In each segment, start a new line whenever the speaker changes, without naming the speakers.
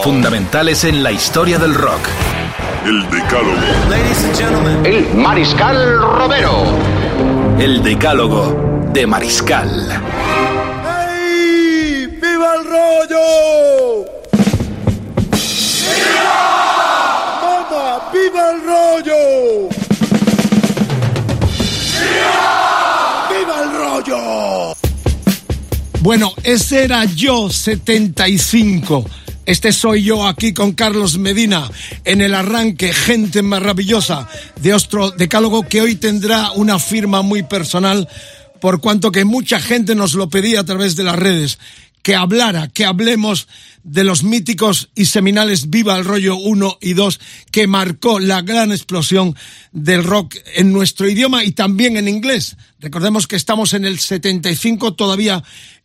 Fundamentales en la historia del rock.
El Decálogo.
El Mariscal Romero.
El Decálogo de Mariscal.
¡Ey! ¡Viva el rollo! ¡Viva! ¡Mamá! ¡Viva el rollo! ¡Viva! ¡Viva el rollo!
Bueno, ese era yo, 75. Este soy yo aquí con Carlos Medina en el arranque, gente maravillosa de Ostro Decálogo que hoy tendrá una firma muy personal por cuanto que mucha gente nos lo pedía a través de las redes que hablara, que hablemos de los míticos y seminales Viva el Rollo 1 y 2 que marcó la gran explosión del rock en nuestro idioma y también en inglés. Recordemos que estamos en el 75 todavía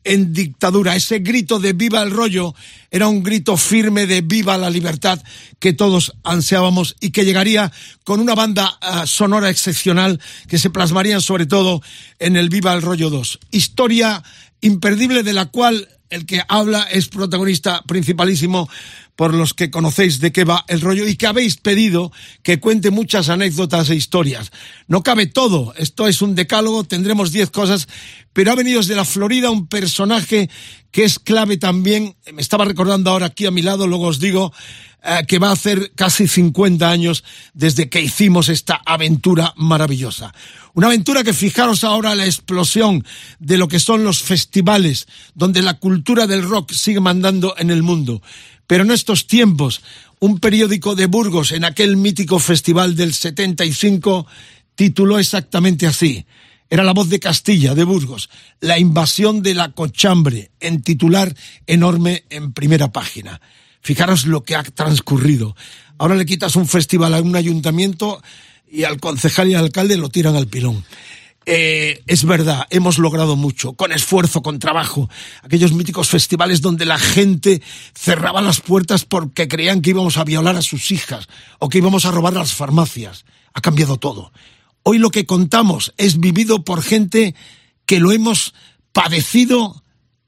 en dictadura. Ese grito de viva el rollo era un grito firme de viva la libertad que todos ansiábamos y que llegaría con una banda uh, sonora excepcional que se plasmaría sobre todo en el Viva el Rollo 2. Historia imperdible de la cual el que habla es protagonista principalísimo por los que conocéis de qué va el rollo y que habéis pedido que cuente muchas anécdotas e historias. No cabe todo, esto es un decálogo, tendremos diez cosas, pero ha venido desde la Florida un personaje que es clave también, me estaba recordando ahora aquí a mi lado, luego os digo, eh, que va a hacer casi 50 años desde que hicimos esta aventura maravillosa. Una aventura que fijaros ahora la explosión de lo que son los festivales, donde la cultura del rock sigue mandando en el mundo. Pero en estos tiempos, un periódico de Burgos en aquel mítico festival del 75 tituló exactamente así. Era la voz de Castilla, de Burgos, la invasión de la cochambre, en titular enorme en primera página. Fijaros lo que ha transcurrido. Ahora le quitas un festival a un ayuntamiento y al concejal y al alcalde lo tiran al pilón. Eh, es verdad, hemos logrado mucho, con esfuerzo, con trabajo. Aquellos míticos festivales donde la gente cerraba las puertas porque creían que íbamos a violar a sus hijas o que íbamos a robar las farmacias. Ha cambiado todo. Hoy lo que contamos es vivido por gente que lo hemos padecido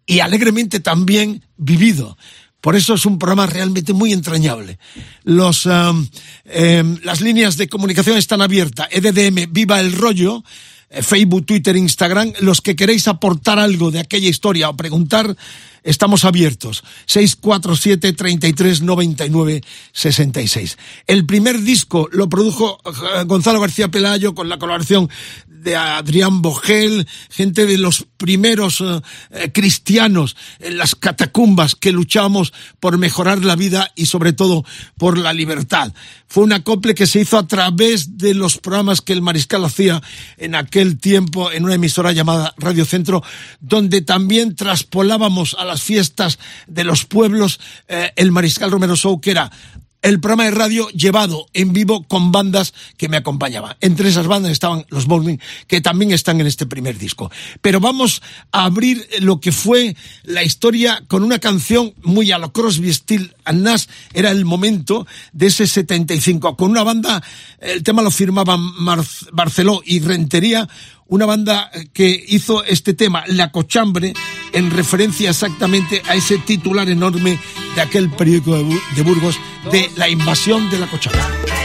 y alegremente también vivido. Por eso es un programa realmente muy entrañable. Los, um, eh, las líneas de comunicación están abiertas. EDDM, viva el rollo. Eh, Facebook, Twitter, Instagram. Los que queréis aportar algo de aquella historia o preguntar, estamos abiertos. 647 33 99 66. El primer disco lo produjo eh, Gonzalo García Pelayo con la colaboración de Adrián Bogel, gente de los primeros eh, cristianos en las catacumbas que luchamos por mejorar la vida y sobre todo por la libertad. Fue un acople que se hizo a través de los programas que el mariscal hacía en aquel tiempo en una emisora llamada Radio Centro, donde también traspolábamos a las fiestas de los pueblos eh, el mariscal Romero Show, que era el programa de radio llevado en vivo con bandas que me acompañaban. Entre esas bandas estaban los Morning, que también están en este primer disco. Pero vamos a abrir lo que fue la historia con una canción muy a lo Crosby, Steel and Nash. Era el momento de ese 75. Con una banda, el tema lo firmaban Mar Barceló y Rentería, una banda que hizo este tema, La Cochambre, en referencia exactamente a ese titular enorme de aquel periódico de Burgos de la invasión de la Cochambre.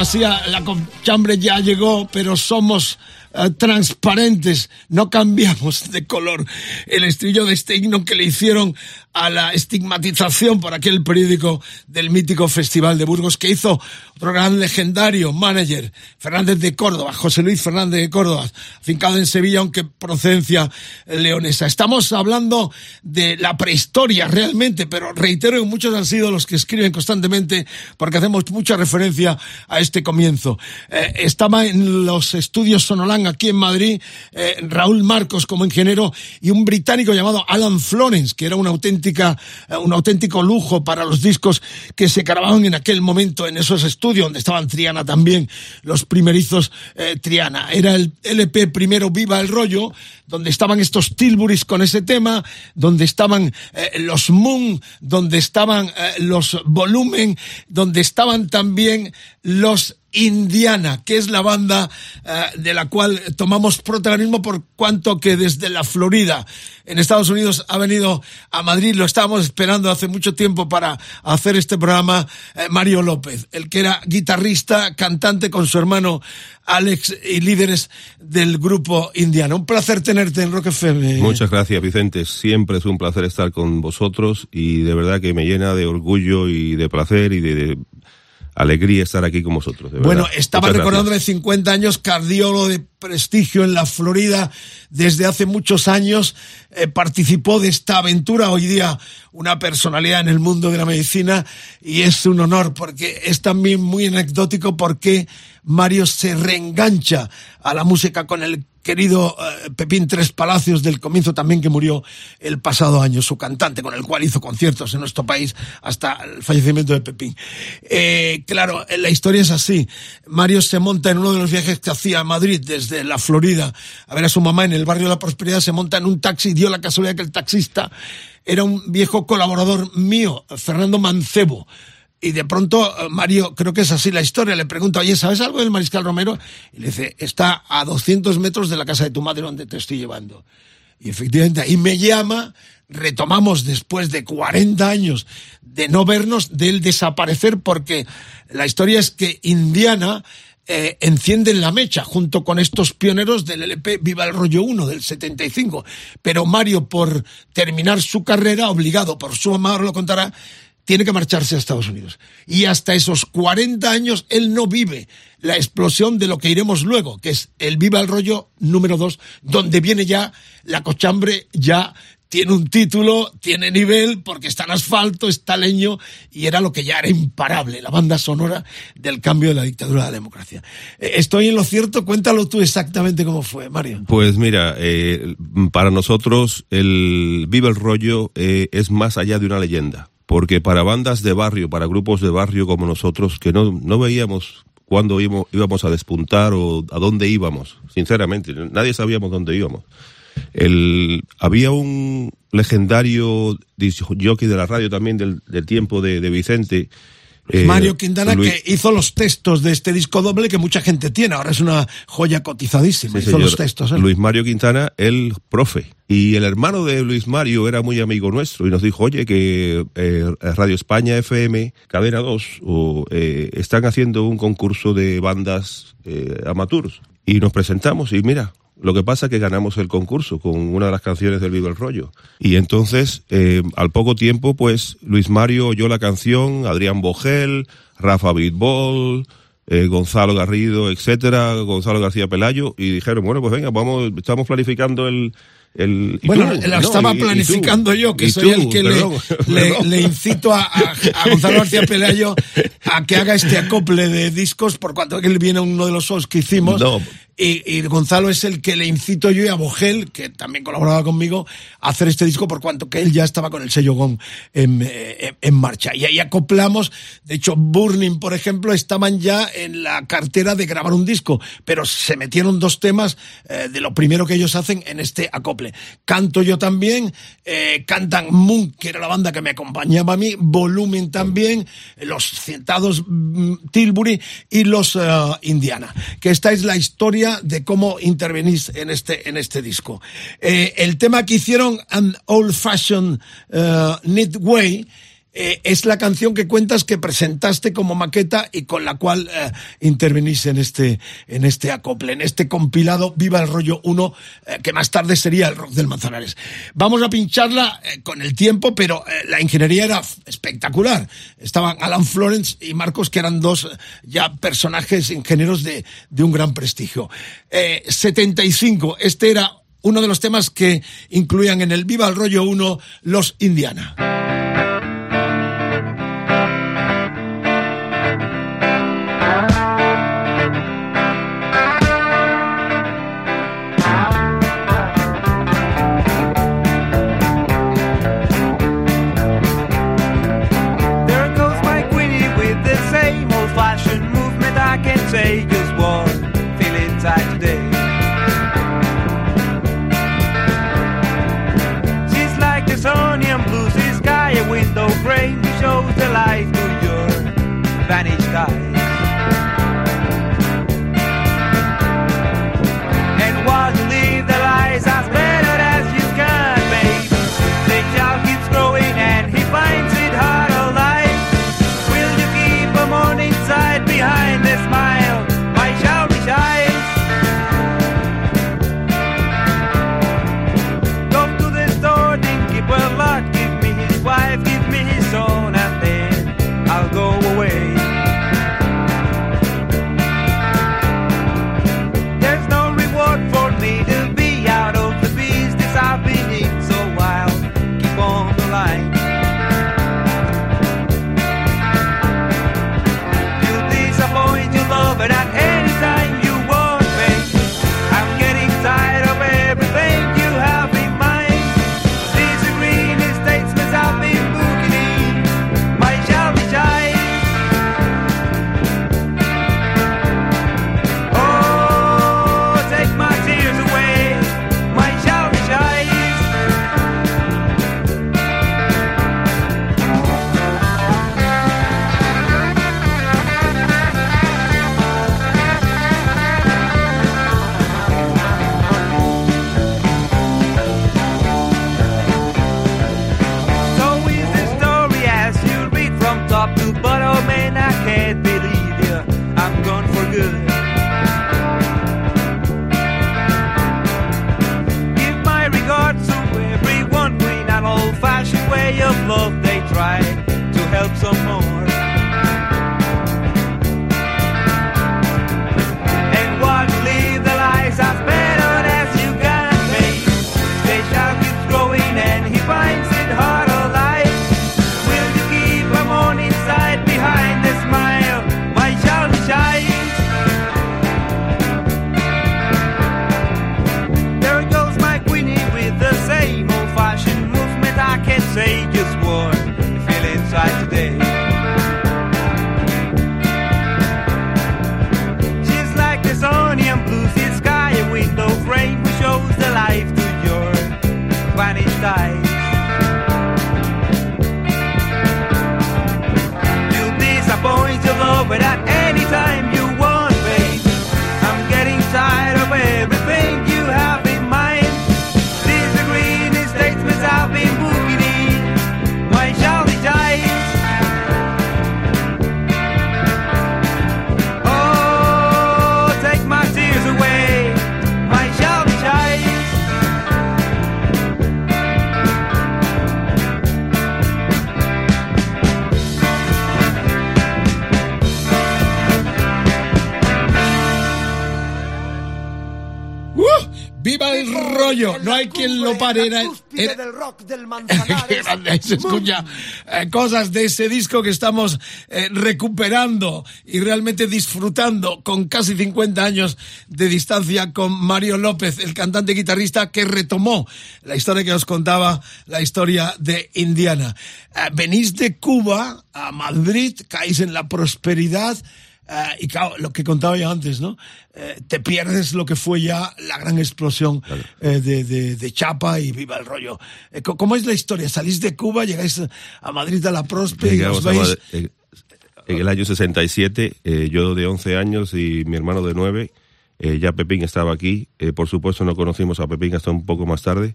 La cochambre ya llegó, pero somos eh, transparentes, no cambiamos de color. El estribillo de este himno que le hicieron a la estigmatización por aquel periódico del mítico Festival de Burgos que hizo otro gran legendario manager, Fernández de Córdoba, José Luis Fernández de Córdoba, fincado en Sevilla, aunque procedencia leonesa. Estamos hablando de la prehistoria realmente, pero reitero que muchos han sido los que escriben constantemente porque hacemos mucha referencia a este comienzo. Eh, estaba en los estudios Sonolán aquí en Madrid eh, Raúl Marcos como ingeniero y un británico llamado Alan Florence, que era auténtica, eh, un auténtico lujo para los discos que se grababan en aquel momento en esos estudios donde estaban Triana también, los primerizos eh, Triana. Era el LP primero Viva el Rollo, donde estaban estos Tilburys con ese tema, donde estaban los Moon, donde estaban los Volumen, donde estaban también los Indiana, que es la banda eh, de la cual tomamos protagonismo por cuanto que desde la Florida en Estados Unidos ha venido a Madrid, lo estábamos esperando hace mucho tiempo para hacer este programa, eh, Mario López, el que era guitarrista, cantante con su hermano Alex y líderes del grupo Indiana. Un placer tenerte en Rock FM.
Muchas gracias, Vicente. Siempre es un placer estar con vosotros y de verdad que me llena de orgullo y de placer y de alegría estar aquí con vosotros.
bueno, estaba recordando de 50 años, cardiólogo de prestigio en la Florida. Desde hace muchos años, eh, participó de esta aventura, hoy día una personalidad en el mundo de la medicina. Y es un honor porque es también muy anecdótico porque Mario se reengancha a la música con el querido eh, Pepín Tres Palacios del comienzo también que murió el pasado año, su cantante con el cual hizo conciertos en nuestro país hasta el fallecimiento de Pepín. Eh, claro, la historia es así. Mario se monta en uno de los viajes que hacía a Madrid desde la Florida a ver a su mamá en el barrio de la Prosperidad, se monta en un taxi y dio la casualidad que el taxista era un viejo colaborador mío, Fernando Mancebo. Y de pronto eh, Mario, creo que es así la historia, le pregunta, oye, ¿sabes algo del Mariscal Romero? Y le dice, está a 200 metros de la casa de tu madre donde te estoy llevando. Y efectivamente ahí me llama, retomamos después de 40 años de no vernos, del desaparecer, porque la historia es que Indiana eh, encienden la mecha junto con estos pioneros del LP Viva el Rollo 1 del 75. Pero Mario, por terminar su carrera, obligado por su ahora lo contará, tiene que marcharse a Estados Unidos. Y hasta esos 40 años él no vive la explosión de lo que iremos luego, que es el Viva el Rollo número 2, donde viene ya la cochambre ya tiene un título, tiene nivel, porque está en asfalto, está leño, y era lo que ya era imparable, la banda sonora del cambio de la dictadura a la democracia. Eh, estoy en lo cierto, cuéntalo tú exactamente cómo fue, Mario.
Pues mira, eh, para nosotros el Viva el Rollo eh, es más allá de una leyenda, porque para bandas de barrio, para grupos de barrio como nosotros, que no, no veíamos cuándo íbamos a despuntar o a dónde íbamos, sinceramente, nadie sabíamos dónde íbamos. El, había un legendario jockey de la radio también del, tiempo de, Vicente, Eh,
Mario Quintana
Luis-
que hizo los textos de este disco doble que mucha gente tiene. Ahora es una joya cotizadísima.
Sí,
hizo
señor.
los textos. ¿eh?
Luis Mario Quintana, el profe. Y el hermano de Luis Mario era muy amigo nuestro y nos dijo, oye, que eh, Radio España FM, Cadena 2, o, eh, están haciendo un concurso de bandas amateurs. Y nos presentamos y mira, lo que pasa es que ganamos el concurso con una de las canciones del Viva el Rollo. Y entonces, eh, al poco tiempo, pues Luis Mario oyó la canción, Adrián Bogel, Rafa Bitbol, eh, Gonzalo Garrido, etcétera, Gonzalo García Pelayo, y dijeron, bueno, pues venga, vamos, estamos planificando el... el
Bueno,
tú,
la
no,
estaba
y- y tú,
planificando yo, que soy
tú,
el que le, incito a, a- a Gonzalo García Pelayo a que haga este acople de discos, por cuanto que él viene uno de los shows que hicimos. Y, y Gonzalo es el que le incito yo y a Bogel, que también colaboraba conmigo, a hacer este disco, por cuanto que él ya estaba con el sello GOM en, eh, en marcha. Y ahí acoplamos, de hecho, Burning, por ejemplo, estaban ya en la cartera de grabar un disco, pero se metieron dos temas eh, de lo primero que ellos hacen en este acople. Canto yo también, eh, cantan Moon, que era la banda que me acompañaba a mí, Volumen también, los cientados mm, Tilbury y los eh, Indiana. Que esta es la historia de cómo intervenís en este, en este disco. Eh, el tema que hicieron, An Old Fashioned Neat Way, eh, es la canción que cuentas que presentaste como maqueta y con la cual eh, en este, en este acople, en este compilado Viva el Rollo 1, eh, que más tarde sería el rock del Manzanares. Vamos a pincharla eh, con el tiempo, pero la ingeniería era espectacular. Estaban Alan Florence y Marcos, que eran dos ya personajes ingenieros de, de un gran prestigio. Eh, 75, este era uno de los temas que incluían en el Viva el Rollo 1 los Indiana. No hay quien lo pare. Era, era-
del rock del
se escucha eh, cosas de ese disco que estamos eh, recuperando y realmente disfrutando con casi 50 años de distancia con Mario López, el cantante guitarrista que retomó la historia que os contaba, la historia de Indiana. Eh, venís de Cuba a Madrid, caéis en la prosperidad. Eh, y claro, lo que contaba yo antes, ¿no? Eh, te pierdes lo que fue ya la gran explosión eh, de, de- de Chapa y viva el rollo. ¿Cómo es la historia? Salís de Cuba, llegáis a Madrid a la Prospe y os veis...
Eh, en el año 67, eh, yo de 11 años y mi hermano de 9, eh, ya Pepín estaba aquí. Por supuesto no conocimos a Pepín hasta un poco más tarde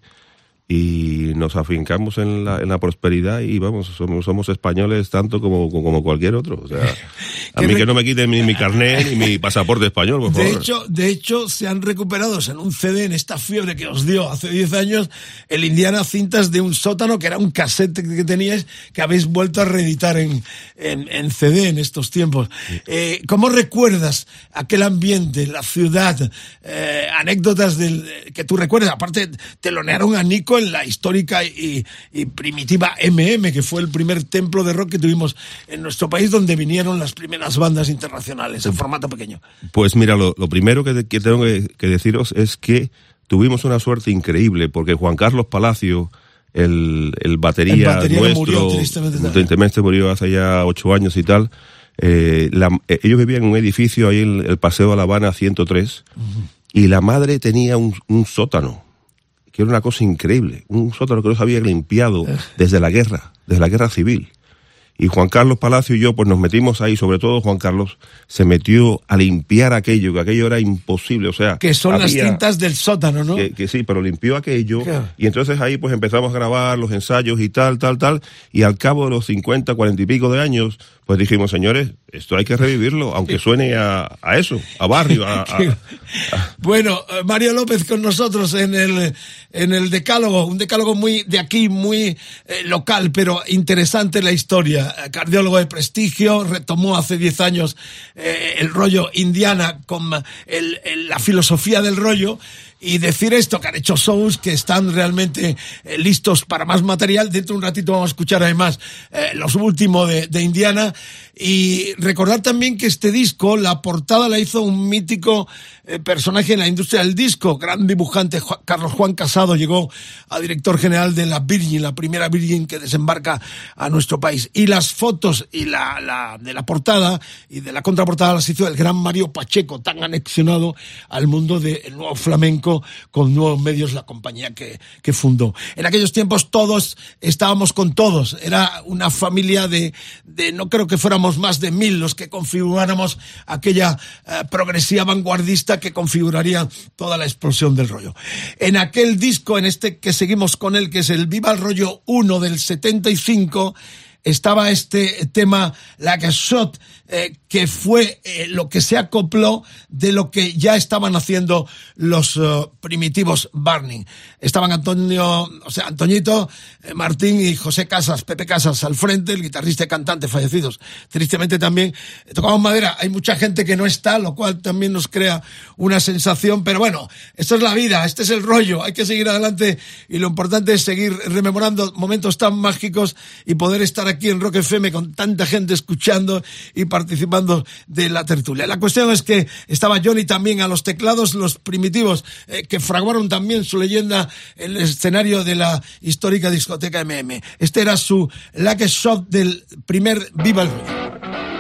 y nos afincamos en la, en la prosperidad y vamos, somos, somos españoles tanto como, como cualquier otro. O sea, a mí que no me quiten ni mi carnet ni mi pasaporte español, por
De
favor.
hecho, de hecho, se han recuperado en un CD en esta fiebre que os dio hace 10 años el Indiana Cintas de un sótano, que era un cassette que teníais, que habéis vuelto a reeditar en, en, en CD en estos tiempos. Eh, ¿Cómo recuerdas aquel ambiente, la ciudad, eh, anécdotas del, que tú recuerdas? Aparte, telonearon a Nico en la histórica y, y primitiva MM, que fue el primer templo de rock que tuvimos en nuestro país, donde vinieron las primeras bandas internacionales en formato pequeño.
Pues mira, lo, lo primero que, que tengo que, que deciros es que tuvimos una suerte increíble, porque Juan Carlos Palacio, el, el batería,
El batería que
nuestro,
murió, tristemente,
murió hace ya ocho años y tal, eh, la- eh, ellos vivían en un edificio ahí en el Paseo de La Habana 103, y la madre tenía un, un sótano, que era una cosa increíble, un sótano que no se había limpiado desde la guerra, desde la guerra civil. Y Juan Carlos Palacio y yo, pues nos metimos ahí, sobre todo Juan Carlos, se metió a limpiar aquello, que aquello era imposible, o sea...
Que son las cintas del sótano, ¿no?
que, que sí, pero limpió aquello
Claro.
y entonces ahí pues empezamos a grabar los ensayos y tal, tal, tal y al cabo de los 50, 40 y pico de años pues dijimos, señores, esto hay que revivirlo, aunque suene a, a eso, a barrio, a, a-
Bueno, eh, Mario López con nosotros en el, en el decálogo, un decálogo muy de aquí, muy eh, local, pero interesante la historia. Eh, Cardiólogo de prestigio, retomó hace 10 años eh, el rollo indiana con el- el- la filosofía del rollo. Y decir esto, que han hecho shows que están realmente eh, listos para más material. Dentro de un ratito vamos a escuchar además eh, los últimos de, de Indiana. Y recordar también que este disco, la portada la hizo un mítico eh, personaje en la industria del disco, gran dibujante, Ju- Carlos Juan Casado, llegó a director general de la Virgin, la primera Virgin que desembarca a nuestro país. Y las fotos y la, la- de la portada y de la contraportada las hizo el gran Mario Pacheco, tan anexionado al mundo del nuevo flamenco con nuevos medios, la compañía que, que fundó. En aquellos tiempos todos estábamos con todos, era una familia de, de no creo que fuéramos más de mil los que configuráramos aquella eh, progresía vanguardista que configuraría toda la explosión del rollo. En aquel disco, en este que seguimos con él, que es el Viva el Rollo 1 del 75, estaba este tema La Shot, eh, que fue eh, lo que se acopló de lo que ya estaban haciendo los eh, primitivos Barney. Estaban Antonio, o sea, Antoñito, Martín y José Casas, Pepe Casas al frente, el guitarrista y cantante fallecidos. Tristemente también tocamos madera. Hay mucha gente que no está, lo cual también nos crea una sensación, pero bueno, esto es la vida, este es el rollo, hay que seguir adelante y lo importante es seguir rememorando momentos tan mágicos y poder estar aquí en Rock FM con tanta gente escuchando y participando de la tertulia. La cuestión es que estaba Johnny también a los teclados, los primitivos, eh, que fraguaron también su leyenda en el escenario de la histórica discoteca MM. Este era su Lucky Shot del primer Viva el Rollo.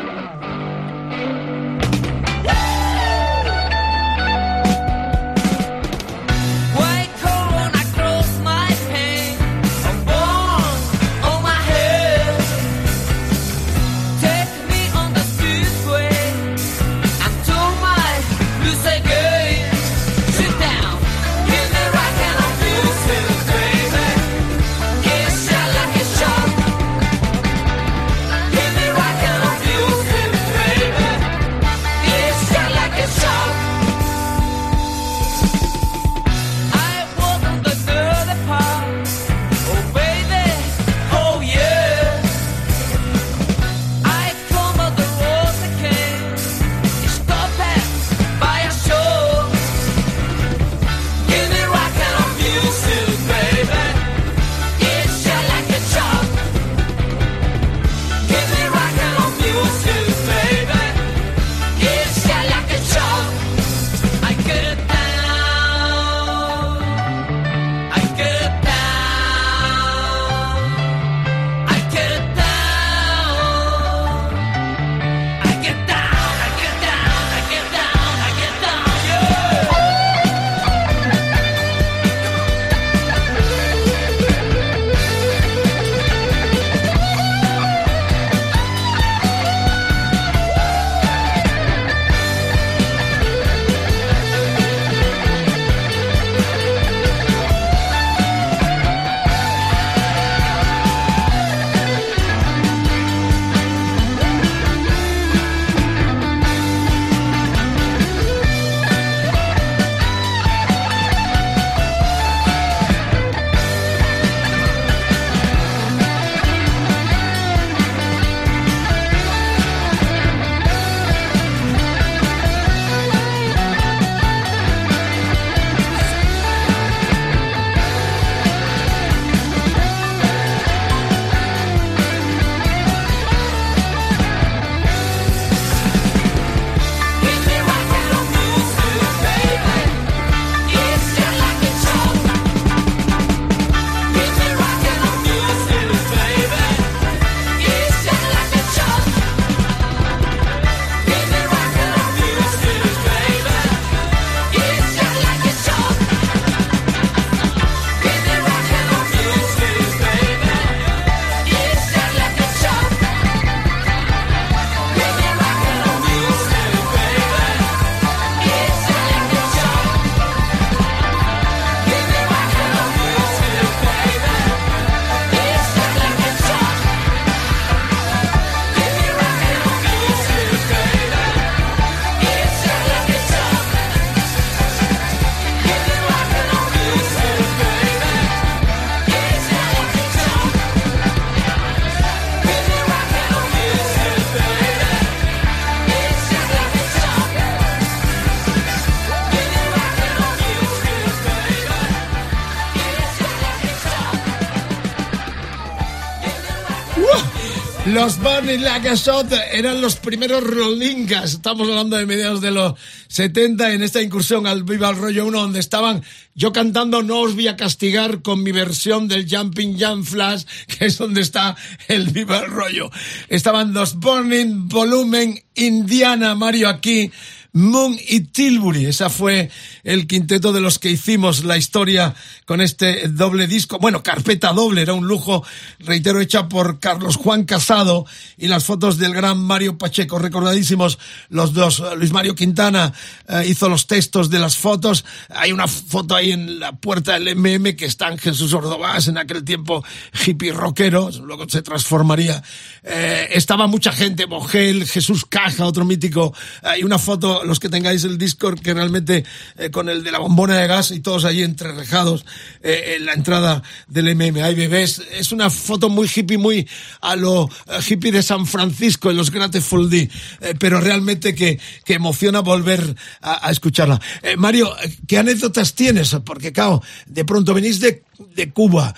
A Shot
eran los primeros Rollingas. Estamos hablando de mediados de los 70 en esta incursión al Viva el Rollo 1 donde estaban yo cantando No os voy a castigar con mi versión del Jumping Jump Flash, que es donde está el Viva el Rollo. Estaban los Burning Volumen Indiana Mario aquí. Moon y Tilbury. Esa fue el quinteto de los que hicimos la historia con este doble disco. Bueno, carpeta doble, era un lujo, reitero, hecha por Carlos Juan Casado y las fotos del gran Mario Pacheco, recordadísimos los dos. Luis Mario Quintana eh, hizo los textos de las fotos. Hay una foto ahí en la puerta del MM que está en Jesús Ordovás, en aquel tiempo hippie rockero, luego se transformaría. Eh, estaba mucha gente, Bogel, Jesús Caja, otro mítico. Hay una foto los que tengáis el Discord, que realmente eh, con el de la bombona de gas y todos allí entrerejados eh, en la entrada del MM. Hay bebés. Es una foto muy hippie, muy a lo eh, hippie de San Francisco en los Grateful Dead, eh, pero realmente que, que emociona volver a, escucharla. Mario, ¿qué anécdotas tienes? Porque, claro, de pronto venís de de Cuba,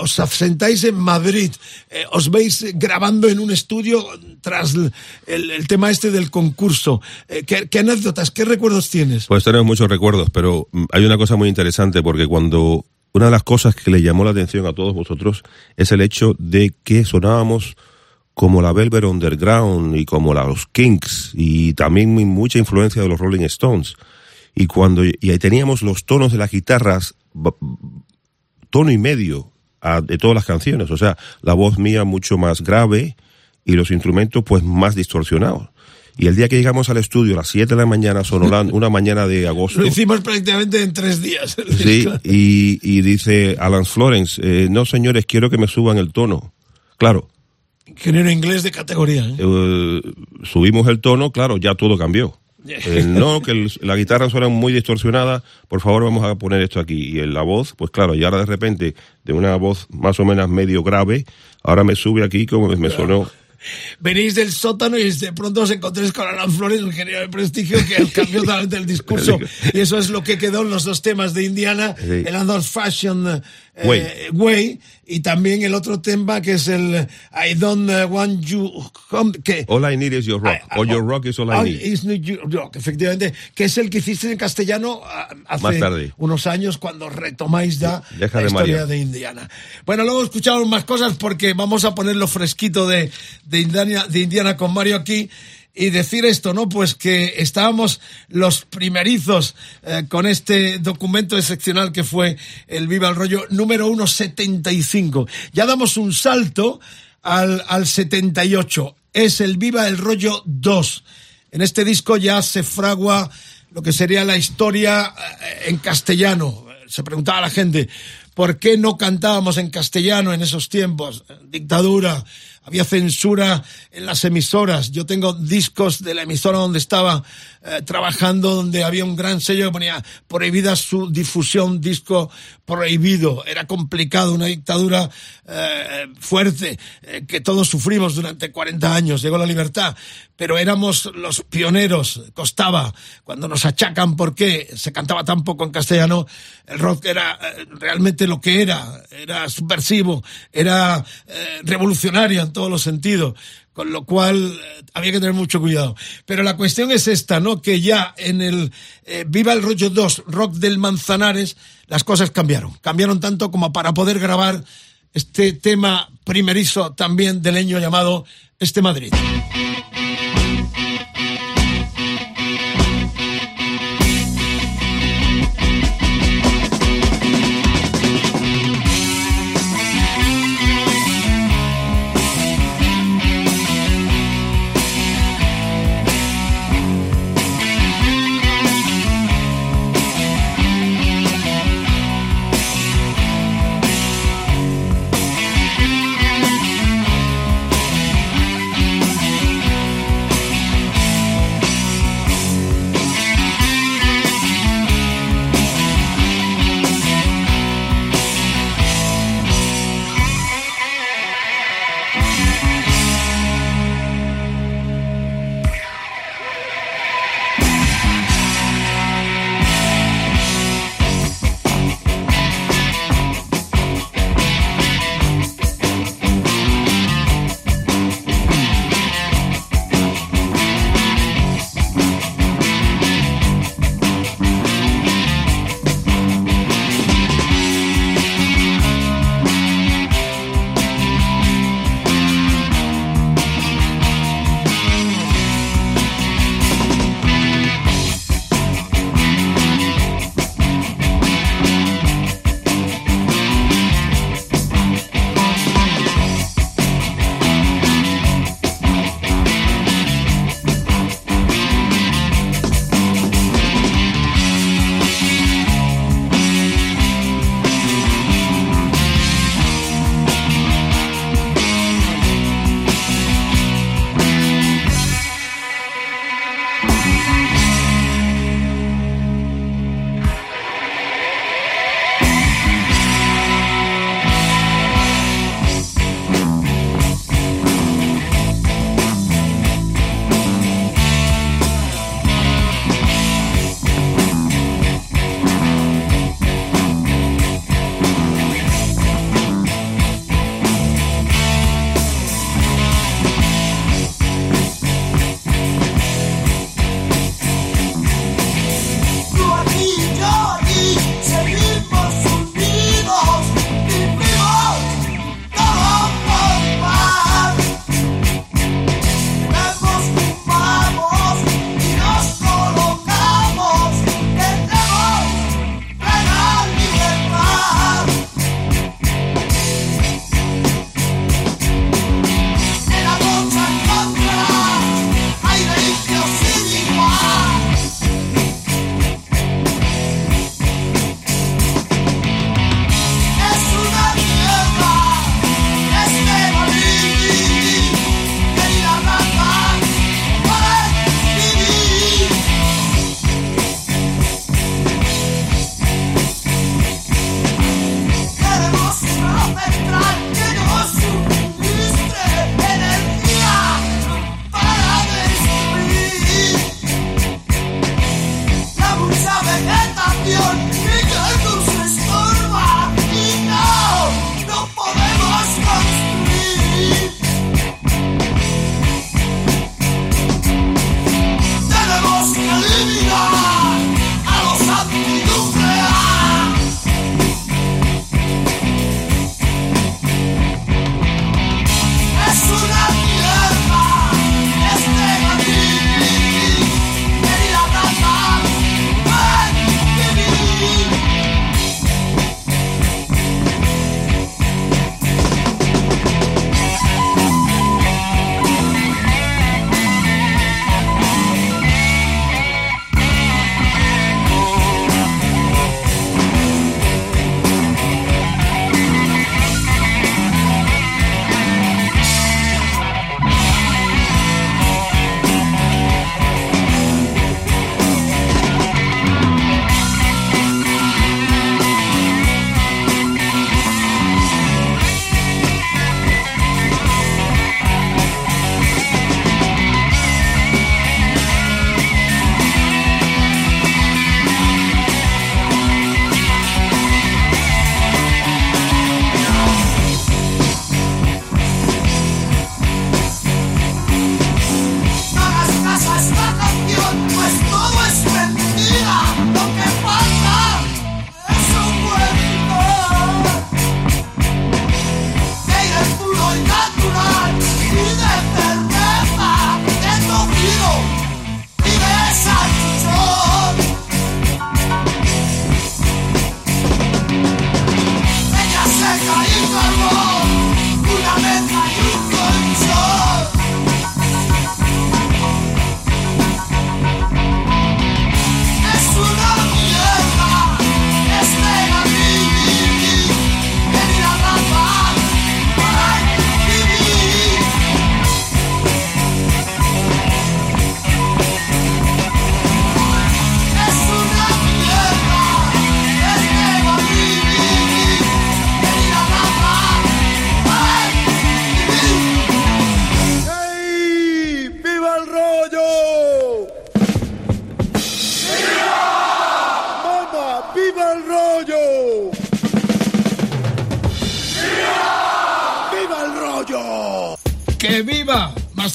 os asentáis en Madrid, os veis grabando en un estudio tras el, tema este del concurso. Eh, ¿qué, ¿qué, anécdotas, qué recuerdos tienes?
Pues tenemos muchos recuerdos, pero mm, hay una cosa muy interesante porque cuando una de las cosas que le llamó la atención a todos vosotros es el hecho de que sonábamos como la Velvet Underground y como los Kinks y también mucha influencia de los Rolling Stones. Y cuando y ahí teníamos los tonos de las guitarras tono y medio a, de todas las canciones. O sea, la voz mía mucho más grave y los instrumentos pues más distorsionados. Y el día que llegamos al estudio a las 7 de la mañana, sonolando, una mañana de agosto.
Lo hicimos prácticamente en tres días.
Sí, y, y, dice Alan Florence, eh, no señores, quiero que me suban el tono. Claro.
Ingeniero inglés de categoría. ¿eh?
Eh, subimos el tono, claro, ya todo cambió. Eh, no, que el, la guitarra suena muy distorsionada, por favor vamos a poner esto aquí. Y en la voz, pues claro, y ahora de repente, de una voz más o menos medio grave, ahora me sube aquí como me sonó.
Venís del sótano y de pronto os encontréis con Alan Flores, ingeniero de prestigio, que cambió totalmente el discurso. Y eso es lo que quedó en los dos temas de Indiana,
Sí.
el Andor Fashion eh,
Way.
Way, y también el otro tema que es el I Don't eh, Want You Home, que
All I need is your rock.
Ah,
Or your rock is all I
Ah,
need.
is not your rock, efectivamente, que es el que hiciste en castellano ah, hace
Más tarde.
unos años cuando retomáis ya
Deja
la
de
historia
María.
de Indiana. Bueno, luego escuchamos más cosas porque vamos a ponerlo fresquito de, de, Indiana, de Indiana con Mario aquí y decir esto, ¿no? Pues que estábamos los primerizos eh, con este documento excepcional que fue el Viva el Rollo número 175. Ya damos un salto al, al 78. Es el Viva el Rollo 2. En este disco ya se fragua lo que sería la historia eh, en castellano. Se preguntaba a la gente, ¿por qué no cantábamos en castellano en esos tiempos? Dictadura, había censura en las emisoras. Yo tengo discos de la emisora donde estaba eh, trabajando, donde había un gran sello que ponía prohibida su difusión, disco prohibido. Era complicado, una dictadura eh, fuerte eh, que todos sufrimos durante 40 años. Llegó la libertad, pero éramos los pioneros. Costaba cuando nos achacan por qué se cantaba tan poco en castellano. El rock era eh, realmente lo que era, era subversivo, era eh, revolucionario en todos los sentidos con lo cual eh, había que tener mucho cuidado. Pero la cuestión es esta, ¿no? Que ya en el eh, Viva el Rollo 2, Rock del Manzanares, las cosas cambiaron. Cambiaron tanto como para poder grabar este tema primerizo también del año llamado Este Madrid.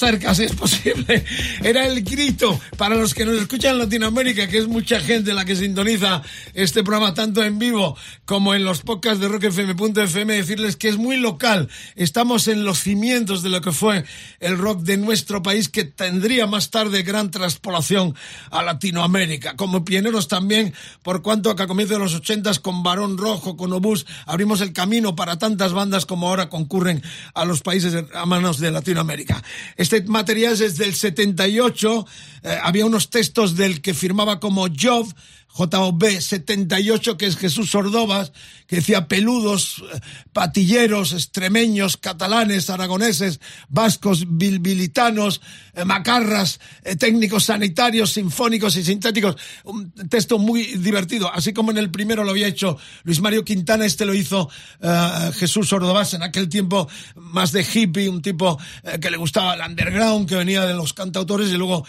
Cerca, es posible. Era el grito para los que nos escuchan en Latinoamérica, que es mucha gente la que sintoniza este programa tanto en vivo como en los podcasts de rockfm.fm, decirles que es muy local. Estamos en los cimientos de lo que fue el rock de nuestro país, que tendría más tarde gran transpolación a Latinoamérica. Como pioneros también, por cuanto que a de los ochentas con Barón Rojo, con Obús, abrimos el camino para tantas bandas como ahora concurren a los países a manos de Latinoamérica. Este material es del 78, eh, había unos textos del que firmaba como Job, JOB 78, que es Jesús Sordovas, que decía peludos, patilleros, extremeños, catalanes, aragoneses, vascos, bilbilitanos, eh, macarras, eh, técnicos sanitarios, sinfónicos y sintéticos. Un texto muy divertido, así como en el primero lo había hecho Luis Mario Quintana, este lo hizo eh, Jesús Sordovas en aquel tiempo más de hippie, un tipo que le gustaba el underground, que venía de los cantautores y luego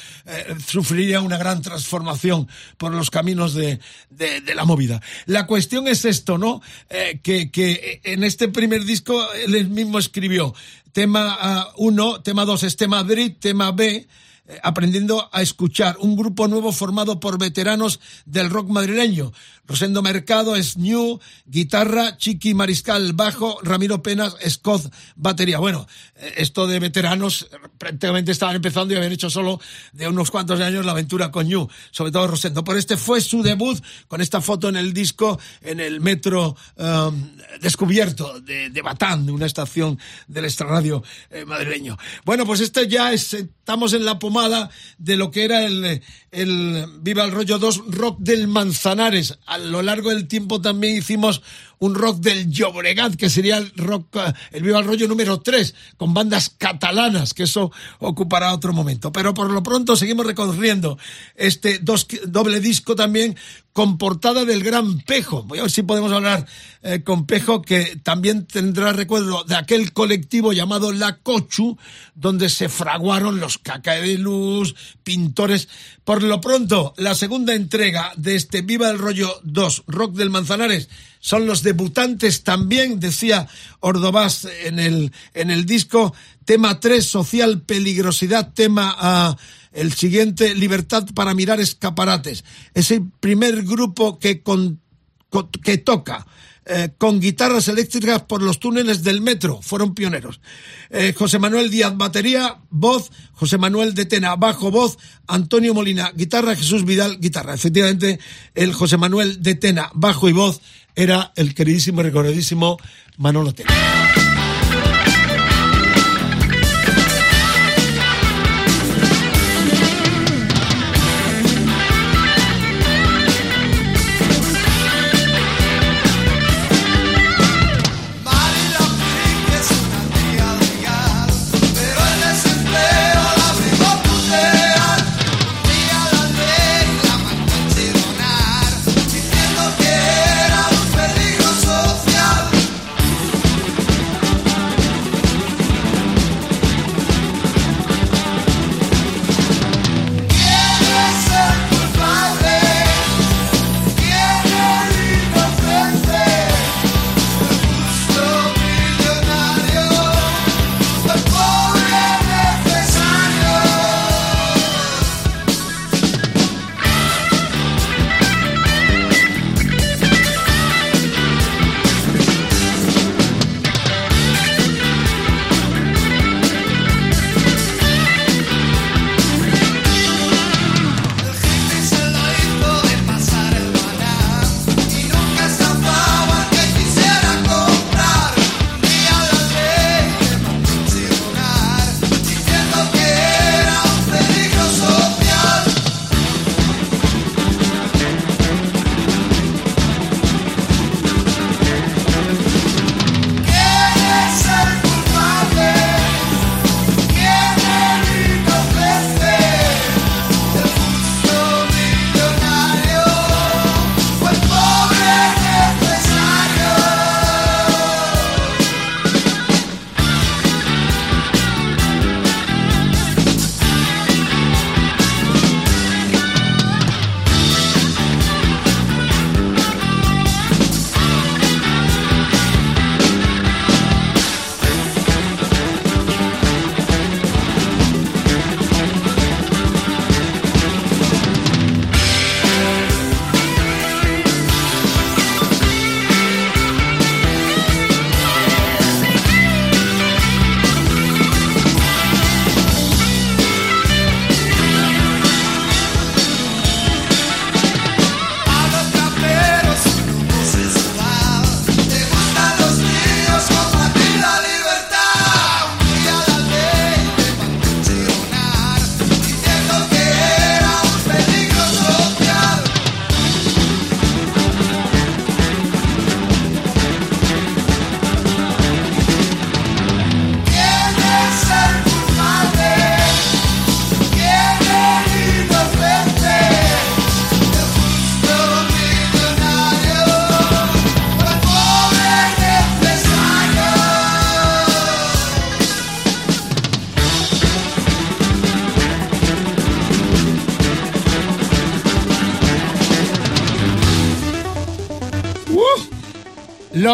sufriría una gran transformación por los caminos de- de la movida. La cuestión es esto, ¿no? Eh, que, que en este primer disco él mismo escribió tema 1, tema 2 este Madrid, tema B, aprendiendo a escuchar, un grupo nuevo formado por veteranos del rock madrileño. Rosendo Mercado es New, guitarra, Chiqui Mariscal bajo, Ramiro Penas, Scott batería. Bueno, eh, esto de veteranos eh, prácticamente estaban empezando y habían hecho solo de unos cuantos años la aventura con New, sobre todo Rosendo. Por este fue su debut con esta foto en el disco en el metro um, descubierto de, de Batán, una estación del extrarradio eh, madrileño. Bueno, pues este ya es, estamos en la de lo que era el, el Viva el Rollo 2 Rock del Manzanares. A lo largo del tiempo también hicimos un rock del Llobregat, que sería el rock, eh, el Viva el Rollo número 3, con bandas catalanas, que eso ocupará otro momento. Pero por lo pronto seguimos recorriendo este dos, doble disco también con portada del Gran Pejo. Voy a ver si podemos hablar eh, con Pejo, que también tendrá recuerdo de aquel colectivo llamado La Cochu, donde se fraguaron los cacaelus, pintores. Por lo pronto, la segunda entrega de este Viva el Rollo 2, Rock del Manzanares, son los debutantes también, decía Ordovás en el, en el disco. Tema 3, social peligrosidad. Tema el siguiente, libertad para mirar escaparates. Es el primer grupo que, con- que toca eh, con guitarras eléctricas por los túneles del metro. Fueron pioneros. Eh, José Manuel Díaz, batería, voz. José Manuel de Tena, bajo, voz. Antonio Molina, guitarra. Jesús Vidal, guitarra. Efectivamente, el José Manuel de Tena, bajo y voz, era el queridísimo y recordadísimo Manolo Tena.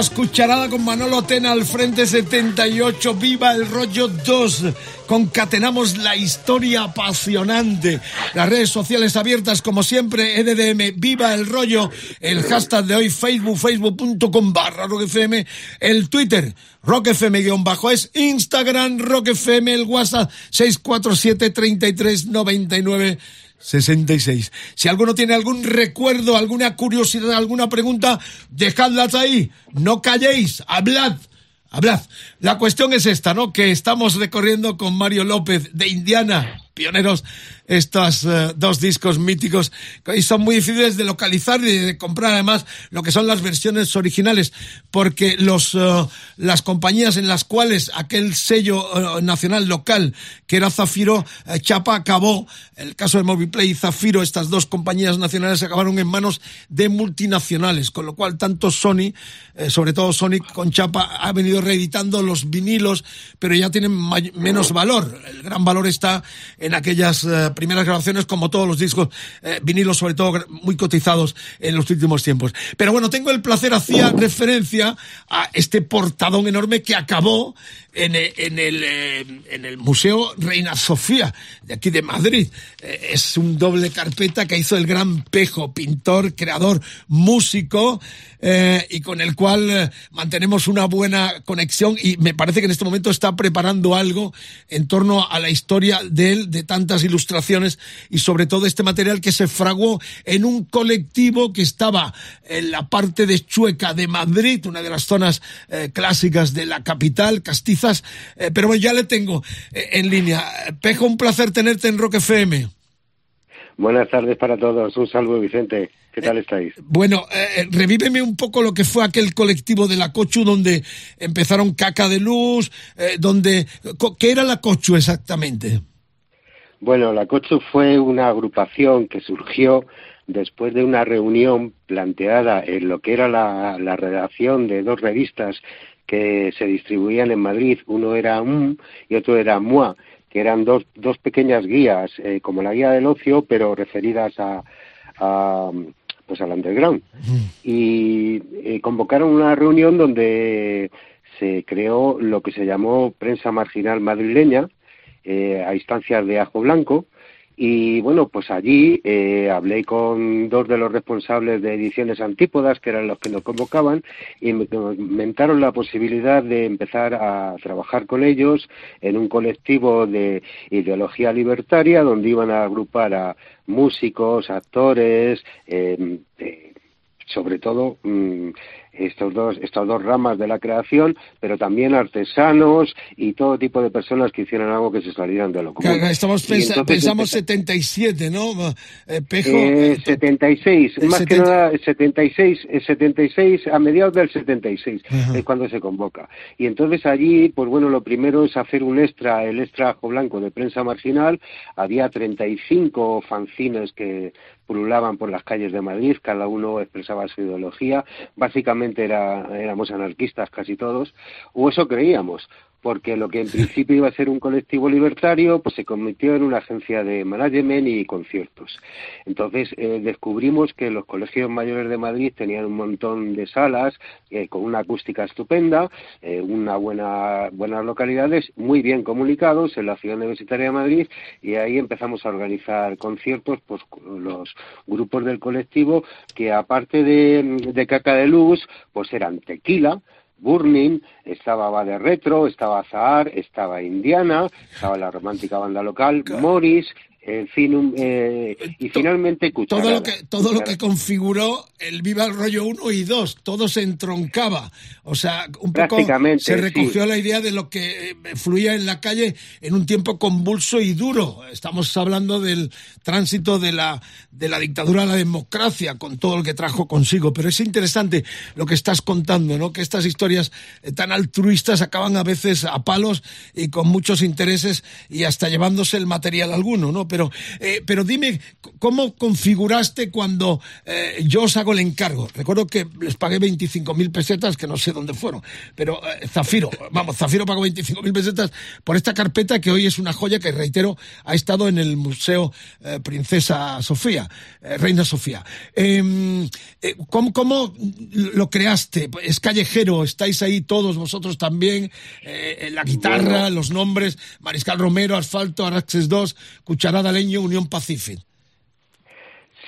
Los Cucharada con Manolo Tena al frente 78. Viva el rollo 2. Concatenamos la historia apasionante. Las redes sociales abiertas como siempre. EDDM. Viva el rollo. El hashtag de hoy Facebook. Facebook.com barra Rock FM. El Twitter. Rock FM guion bajo es Instagram Rock FM. El WhatsApp 647 33 99 66. Si alguno tiene algún recuerdo, alguna curiosidad, alguna pregunta, dejadlas ahí. No calléis, hablad. Hablad. La cuestión es esta, ¿no? Que estamos recorriendo con Mario López de Indiana, pioneros, estos eh, dos discos míticos hoy son muy difíciles de localizar y de comprar además lo que son las versiones originales, porque los, eh, las compañías en las cuales aquel sello eh, nacional local, que era Zafiro, Chapa acabó, el caso de Moviplay y Zafiro, estas dos compañías nacionales acabaron en manos de multinacionales, con lo cual tanto Sony, sobre todo Sony con Chapa, ha venido reeditando los vinilos, pero ya tienen menos valor. El gran valor está en aquellas eh, primeras grabaciones, como todos los discos, eh, vinilos sobre todo muy cotizados en los últimos tiempos. Pero bueno, tengo el placer, hacía referencia a este portadón enorme que acabó en, e- en el, eh, en el Museo Reina Sofía, de aquí de Madrid. Eh, es un doble carpeta que hizo el gran Pejo, pintor, creador, músico, eh, y con el cual eh, mantenemos una buena conexión y me parece que en este momento está preparando algo en torno a la historia de él, de tantas ilustraciones y sobre todo este material que se fraguó en un colectivo que estaba en la parte de Chueca de Madrid, una de las zonas eh, clásicas de la capital, Eh, pero bueno, ya le tengo eh, en línea. Pejo, un placer tenerte en Rock FM.
Buenas tardes para todos. Un saludo, Vicente. ¿Qué tal estáis?
Bueno, eh, revíveme un poco lo que fue aquel colectivo de la Cochu donde empezaron Caca de Luz, eh, donde... ¿Qué era la Cochu exactamente?
Bueno, la Cochu fue una agrupación que surgió después de una reunión planteada en lo que era la, la redacción de dos revistas que se distribuían en Madrid. Uno era Um y otro era Moi, que eran dos, dos pequeñas guías, eh, como la guía del ocio, pero referidas a, a, pues al underground. Y eh, convocaron una reunión donde se creó lo que se llamó prensa marginal madrileña, eh, a instancias de Ajo Blanco. Y bueno, pues allí eh, hablé con dos de los responsables de ediciones antípodas, que eran los que nos convocaban, y me comentaron la posibilidad de empezar a trabajar con ellos en un colectivo de ideología libertaria, donde iban a agrupar a músicos, actores, eh, sobre todo mm, estos dos estas dos ramas de la creación pero también artesanos y todo tipo de personas que hicieran algo que se salieran de lo común
Claro, Estamos pensa-
entonces
pensamos
empezó-
77, ¿no? Eh, Pejo.
eh,
eh,
76,
el
más
70.
que nada el 76, el 76 a mediados del 76
Ajá.
es cuando se convoca. Y entonces allí, pues bueno, lo primero es hacer un extra, el extra ajo blanco de prensa marginal. Había 35 fanzines que pululaban por las calles de Madrid, cada uno expresaba su ideología. Básicamente era, éramos anarquistas casi todos, o eso creíamos porque lo que en principio iba a ser un colectivo libertario, pues se convirtió en una agencia de management y conciertos. Entonces eh, descubrimos que los colegios mayores de Madrid tenían un montón de salas eh, con una acústica estupenda, eh, una buena buenas localidades, muy bien comunicados en la ciudad universitaria de Madrid y ahí empezamos a organizar conciertos, pues los grupos del colectivo que aparte de, de caca de luz, pues eran tequila, Burning, estaba Bade Retro, estaba Zahar, estaba Indiana, estaba la romántica banda local, Morris, en fin, un- eh, y finalmente
todo
Cucharada.
lo que todo lo que configuró el Viva el Rollo 1 y 2, todo se entroncaba. O sea, un poco se recogió
sí.
la idea de lo que eh, fluía en la calle en un tiempo convulso y duro. Estamos hablando del tránsito de la de la dictadura a la democracia con todo lo que trajo consigo, pero es interesante lo que estás contando, ¿no? Que estas historias eh, tan altruistas acaban a veces a palos y con muchos intereses y hasta llevándose el material alguno, ¿no? Pero, eh, pero dime, ¿cómo configuraste cuando eh, yo os hago el encargo? Recuerdo que les pagué 25.000 pesetas, que no sé dónde fueron, pero eh, Zafiro, vamos, Zafiro pagó 25.000 pesetas por esta carpeta que hoy es una joya que, reitero, ha estado en el Museo Princesa Sofía, Reina Sofía. Em, ¿cómo, ¿Cómo lo creaste? Es callejero, estáis ahí todos vosotros también, la guitarra, los nombres, Mariscal Romero, Asfalto, Araxes 2, Cucharada Leño, Unión Pacific.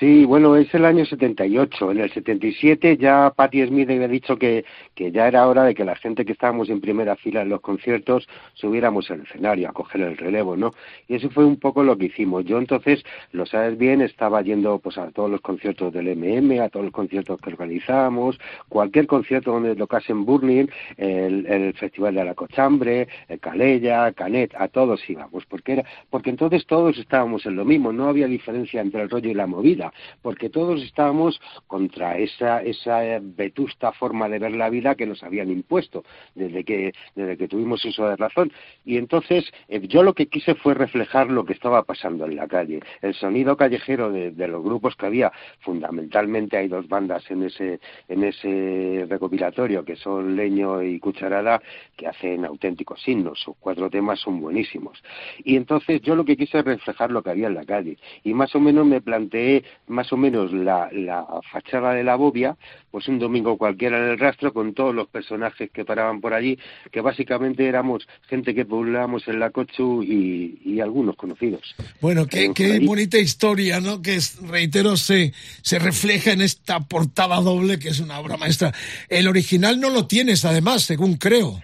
Sí, bueno, es el año 78. En el 77 ya Patti Smith había dicho que, que ya era hora de que la gente que estábamos en primera fila en los conciertos subiéramos al escenario a coger el relevo, ¿no? Y eso fue un poco lo que hicimos. Yo entonces, lo sabes bien, estaba yendo pues a todos los conciertos del MM, a todos los conciertos que organizábamos, cualquier concierto donde tocasen Burning, el, el Festival de la Cochambre, el Calella, Canet, a todos íbamos, porque era, porque entonces todos estábamos en lo mismo, no había diferencia entre el rollo y la movida porque todos estábamos contra esa, esa vetusta forma de ver la vida que nos habían impuesto desde que, desde que tuvimos uso de razón. Y entonces eh, yo lo que quise fue reflejar lo que estaba pasando en la calle. El sonido callejero de, los grupos que había, fundamentalmente hay dos bandas en ese, en ese recopilatorio que son Leño y Cucharada, que hacen auténticos himnos. Sus cuatro temas son buenísimos. Y entonces yo lo que quise es reflejar lo que había en la calle. Y más o menos me planteé más o menos la, la fachada de la bobia, pues un domingo cualquiera en el rastro con todos los personajes que paraban por allí, que básicamente éramos gente que poblábamos en la Cochu y, y algunos conocidos.
Bueno, qué, qué bonita historia, ¿no? Que es, reitero, se, se refleja en esta portada doble, que es una obra maestra. El original no lo tienes, además, según creo.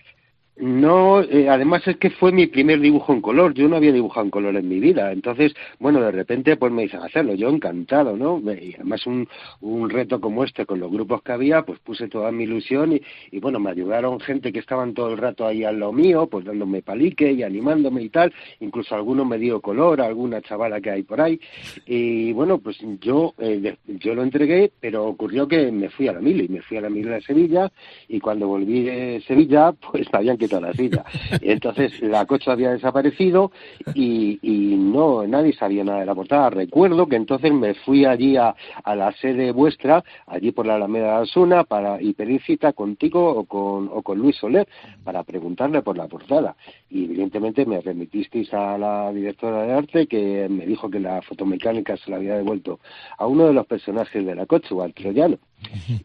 No, eh, además es que fue mi primer dibujo en color. Yo no había dibujado en color en mi vida. Entonces, bueno, de repente pues me dicen hacerlo. Yo encantado, ¿no? Y además un, un reto como este con los grupos que había, pues puse toda mi ilusión y, y bueno, me ayudaron gente que estaban todo el rato ahí al lado mío, pues dándome palique y animándome y tal. Incluso alguno me dio color, alguna chavala que hay por ahí. Y bueno, pues yo, eh, yo lo entregué, pero ocurrió que me fui a la mili. Me fui a la mili de Sevilla y cuando volví de Sevilla, pues me habían la. Entonces la cocha había desaparecido y, no, nadie sabía nada de la portada. Recuerdo que entonces me fui allí a, a la sede vuestra, allí por la Alameda de Asuna, para, y pedí cita contigo o con, o con Luis Soler para preguntarle por la portada. Y evidentemente me remitisteis a la directora de arte que me dijo que la fotomecánica se la había devuelto a uno de los personajes de la Cochu, al troyano.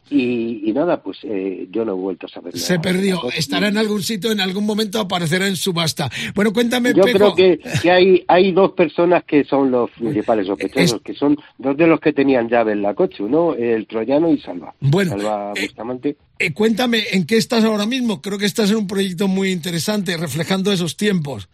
Y, y nada, pues eh, yo no he vuelto a saber.
Se perdió. Estará en algún sitio, en algún momento aparecerá en subasta. Bueno, cuéntame,
Yo creo que, que hay, hay dos personas que son los principales sospechosos, que son dos de los que tenían llave en la Cochu, ¿no? El troyano y Salva.
Bueno,
Salva Bustamante.
Eh, cuéntame, ¿en qué estás ahora mismo? Creo que estás en un proyecto muy interesante, reflejando esos tiempos.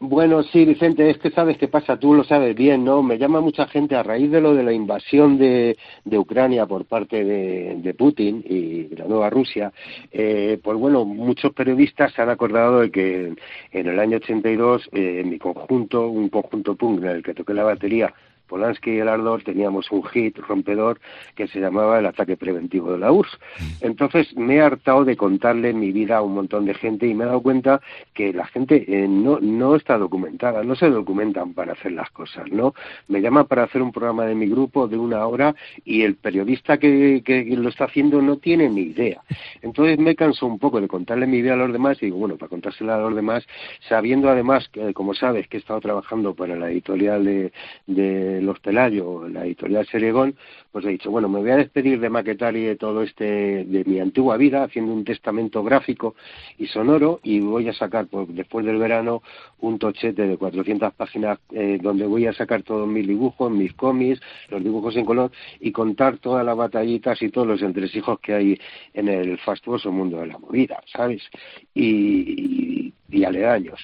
Bueno, sí, Vicente, es que sabes qué pasa, tú lo sabes bien, ¿no? Me llama mucha gente a raíz de lo de la invasión de, de Ucrania por parte de, de Putin y de la nueva Rusia. Eh, pues bueno, muchos periodistas se han acordado de que en el año 82, eh, en mi conjunto, un conjunto punk en el que toqué la batería, Polanski y el Ardor teníamos un hit rompedor que se llamaba El ataque preventivo de la URSS. Entonces me he hartado de contarle mi vida a un montón de gente y me he dado cuenta que la gente eh, no, no está documentada, no se documentan para hacer las cosas, ¿no? Me llaman para hacer un programa de mi grupo de una hora y el periodista que, que lo está haciendo no tiene ni idea. Entonces me canso un poco de contarle mi vida a los demás y digo, bueno, para contársela a los demás, sabiendo además, que, como sabes, que he estado trabajando para la editorial de, de Los Pelayo, la editorial Seregón, pues he dicho, bueno, me voy a despedir de maquetar y de todo este, de mi antigua vida, haciendo un testamento gráfico y sonoro, y voy a sacar, pues, después del verano, un tochete de 400 páginas eh, donde voy a sacar todos mis dibujos, mis cómics, los dibujos en color, y contar todas las batallitas y todos los entresijos que hay en el fastuoso mundo de la movida, ¿sabes? Y, y, y aledaños.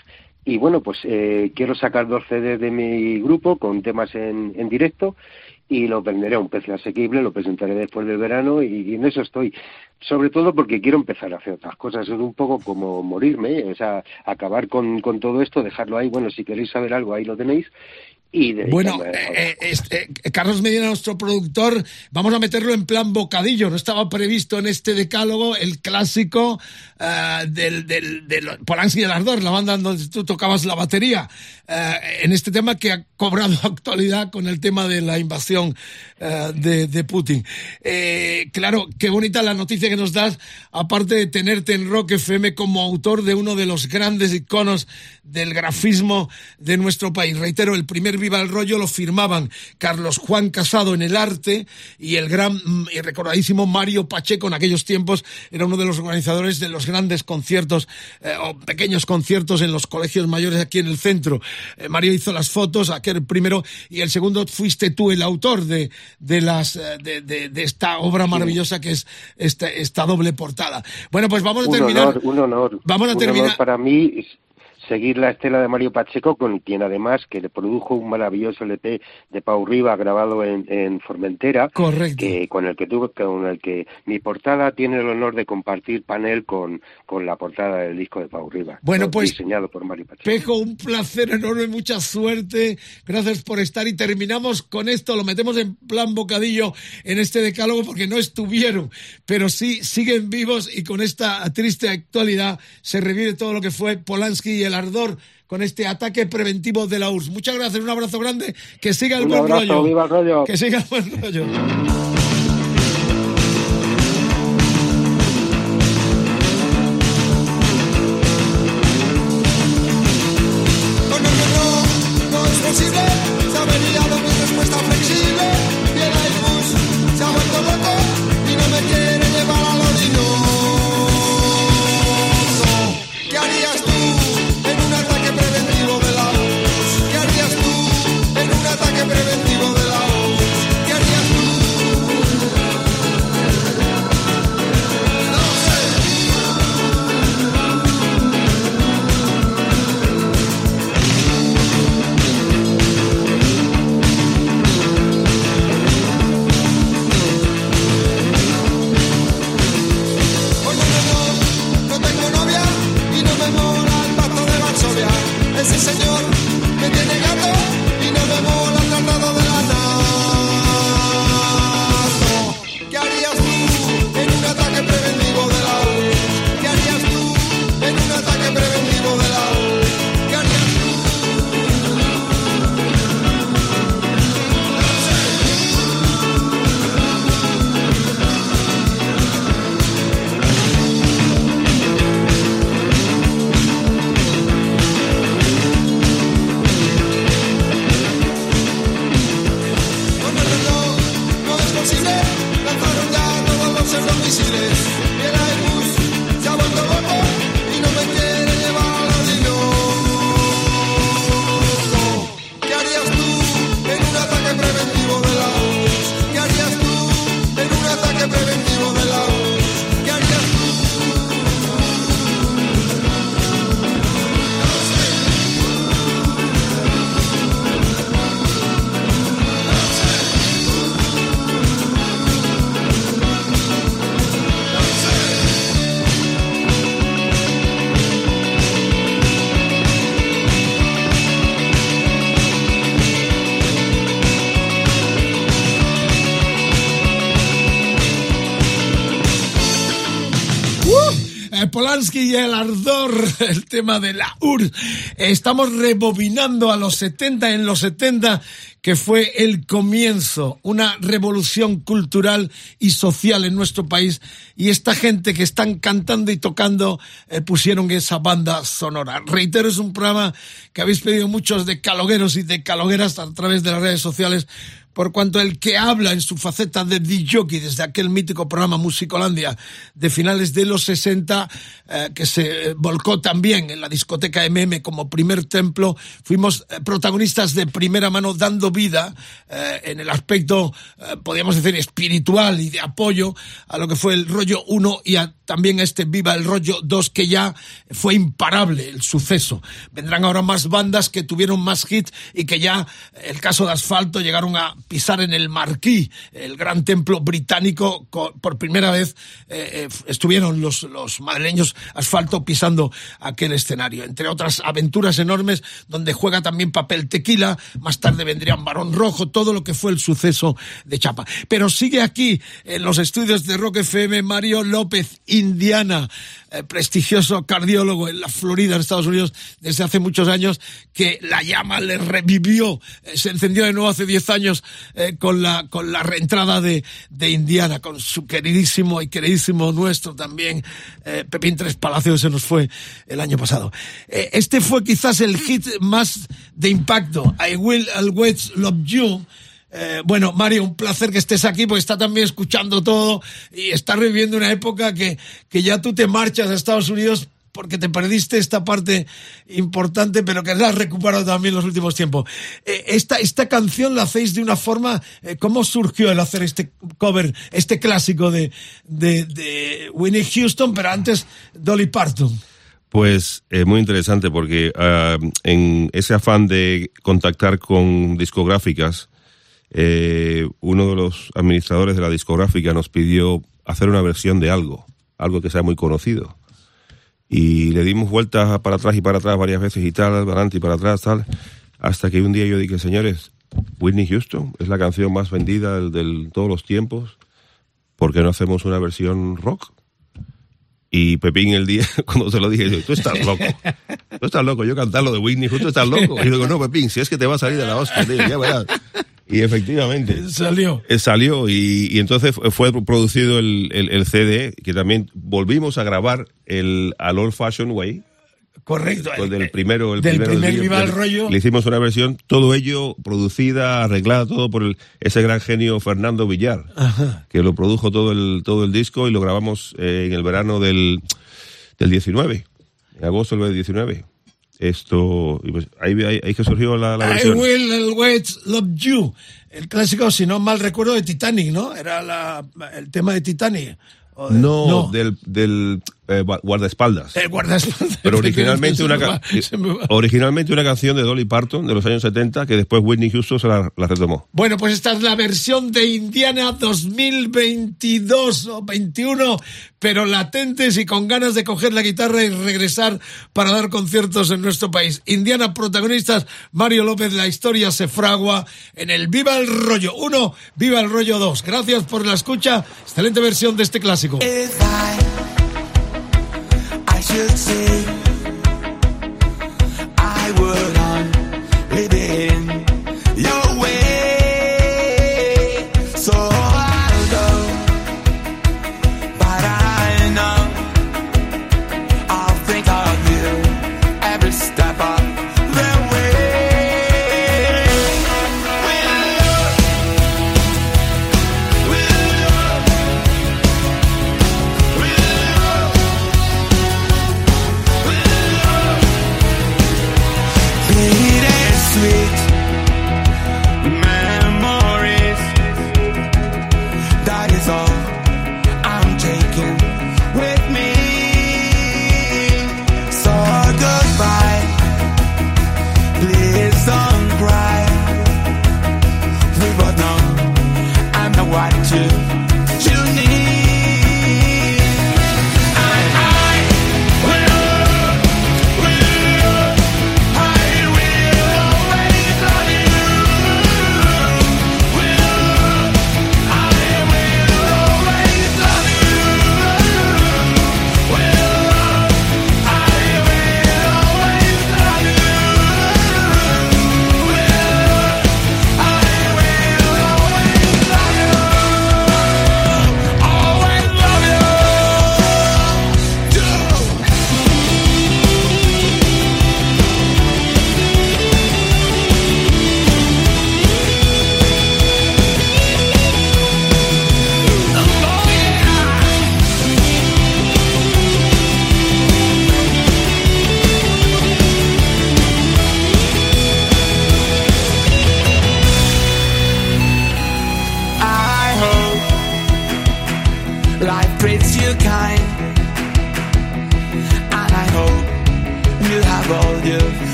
Y bueno, pues eh, quiero sacar dos CDs de mi grupo con temas en, en directo y lo venderé a un precio asequible, lo presentaré después del verano y, y en eso estoy. Sobre todo porque quiero empezar a hacer otras cosas. Es un poco como morirme, o sea, acabar con, con todo esto, dejarlo ahí. Bueno, si queréis saber algo, ahí lo tenéis. Y
Bueno, eh, eh, este, eh, Carlos Medina, nuestro productor, vamos a meterlo en plan bocadillo. No estaba previsto en este decálogo el clásico eh, del, del, del Polanski del Ardor, la banda donde tú tocabas la batería, en este tema que ha cobrado actualidad con el tema de la invasión de, de Putin. Eh, claro, qué bonita la noticia que nos das, aparte de tenerte en Rock FM como autor de uno de los grandes iconos del grafismo de nuestro país. Reitero, el primer Viva el Rollo lo firmaban Carlos Juan Casado en el arte y el gran mm, y recordadísimo Mario Pacheco en aquellos tiempos era uno de los organizadores de los grandes conciertos eh, o pequeños conciertos en los colegios mayores aquí en el centro. Eh, Mario hizo las fotos, aquel primero, y el segundo fuiste tú el autor de, de las eh, de, de- de esta obra maravillosa que es esta, esta doble portada. Bueno, pues vamos a
un
terminar.
honor, un honor.
Vamos a
Un
terminar-
honor para mí es seguir la estela de Mario Pacheco, con quien además que le produjo un maravilloso LP de Pau Riva grabado en, en Formentera,
Correcto.
que con el que tuve, con el que mi portada tiene el honor de compartir panel con, con la portada del disco de Pau Riva.
Bueno, pues-
diseñado por Mario Pacheco.
Pejo, un placer enorme, mucha suerte. Gracias por estar y terminamos con esto. Lo metemos en plan bocadillo en este decálogo porque no estuvieron, pero sí siguen vivos y con esta triste actualidad se revive todo lo que fue Polanski y el ardor con este ataque preventivo de la URSS. Muchas gracias, un abrazo grande, que siga el
Un
buen
abrazo,
rollo.
viva el rollo.
Que siga el buen rollo. Polanski y el ardor, el tema de la URSS. Estamos rebobinando a los 70, en los 70, que fue el comienzo, una revolución cultural y social en nuestro país. Y esta gente que están cantando y tocando eh, pusieron esa banda sonora. Reitero, es un programa que habéis pedido muchos de calogueros y de calogueras a través de las redes sociales por cuanto el que habla en su faceta de DJ desde aquel mítico programa Musicolandia de finales de los 60, eh, que se eh, volcó también en la discoteca MM como primer templo, fuimos eh, protagonistas de primera mano dando vida en el aspecto, podríamos decir, espiritual y de apoyo a lo que fue el rollo 1 y a también este Viva el Rollo 2 que ya fue imparable el suceso. Vendrán ahora más bandas que tuvieron más hits y que ya, el caso de Asfalto, llegaron a pisar en el Marquí, el gran templo británico, co- por primera vez eh, eh, estuvieron los, los madrileños Asfalto pisando aquel escenario. Entre otras aventuras enormes donde juega también papel tequila, más tarde vendrían Barón Rojo, todo lo que fue el suceso de Chapa. Pero sigue aquí en los estudios de Rock FM Mario López, Indiana, eh, prestigioso cardiólogo en la Florida, en Estados Unidos, desde hace muchos años, que la llama le revivió, se encendió de nuevo hace 10 años eh, con, la, con la reentrada de, de Indiana, con su queridísimo y queridísimo nuestro también, eh, Pepín Tres Palacios, se nos fue el año pasado. Eh, este fue quizás el hit más de impacto, I Will Always Love You, eh, bueno, Mario, un placer que estés aquí porque está también escuchando todo y está reviviendo una época que, que ya tú te marchas a Estados Unidos porque te perdiste esta parte importante, pero que la has recuperado también en los últimos tiempos. Eh, esta, esta canción la hacéis de una forma, eh, ¿cómo surgió el hacer este cover, este clásico de, de, de Winnie Houston, pero antes Dolly Parton?
Pues eh, muy interesante porque ah, en ese afán de contactar con discográficas, eh, uno de los administradores de la discográfica nos pidió hacer una versión de algo, algo que sea muy conocido. Y le dimos vueltas para atrás y para atrás varias veces y tal, para adelante y para atrás, tal, hasta que un día yo dije, señores, Whitney Houston es la canción más vendida del, del- todos los tiempos, ¿por qué no hacemos una versión rock? Y Pepín el día, cuando se lo dije, yo, tú estás loco. Tú estás loco. Yo cantar lo de Whitney, justo estás loco. Y yo digo, no, Pepín, si es que te va a salir de la hostia, tío, ya verás. Y efectivamente.
Salió.
eh, Salió y, y entonces fue- producido el, el, el CD, que también volvimos a grabar el Al Old Fashion Way.
Correcto.
Con el primero, el
del
primero
primer
del-
Viva el
del-
Rollo.
Le hicimos una versión, todo ello producida, arreglada, todo por el- ese gran genio Fernando Villar
Ajá.
que lo produjo todo el, todo el disco y lo grabamos eh, en el verano del, del 19, en agosto del 19. Esto, y pues ahí, ahí, ahí que surgió la, la
I will always love you. El clásico, si no mal recuerdo, de Titanic, ¿no? Era la, el tema de Titanic.
No, del, del eh, gua- guardaespaldas.
El guardaespaldas.
Pero originalmente una,
va, va.
originalmente una canción de Dolly Parton de los años 70 que después Whitney Houston se la, la retomó.
Bueno, pues esta es la versión de Indiana 2022 o 21, pero latentes y con ganas de coger la guitarra y regresar para dar conciertos en nuestro país. Indiana, protagonistas, Mario López, la historia se fragua en el Viva el Rollo 1, Viva el Rollo 2. Gracias por la escucha. Excelente versión de este clásico.
If I, I should say,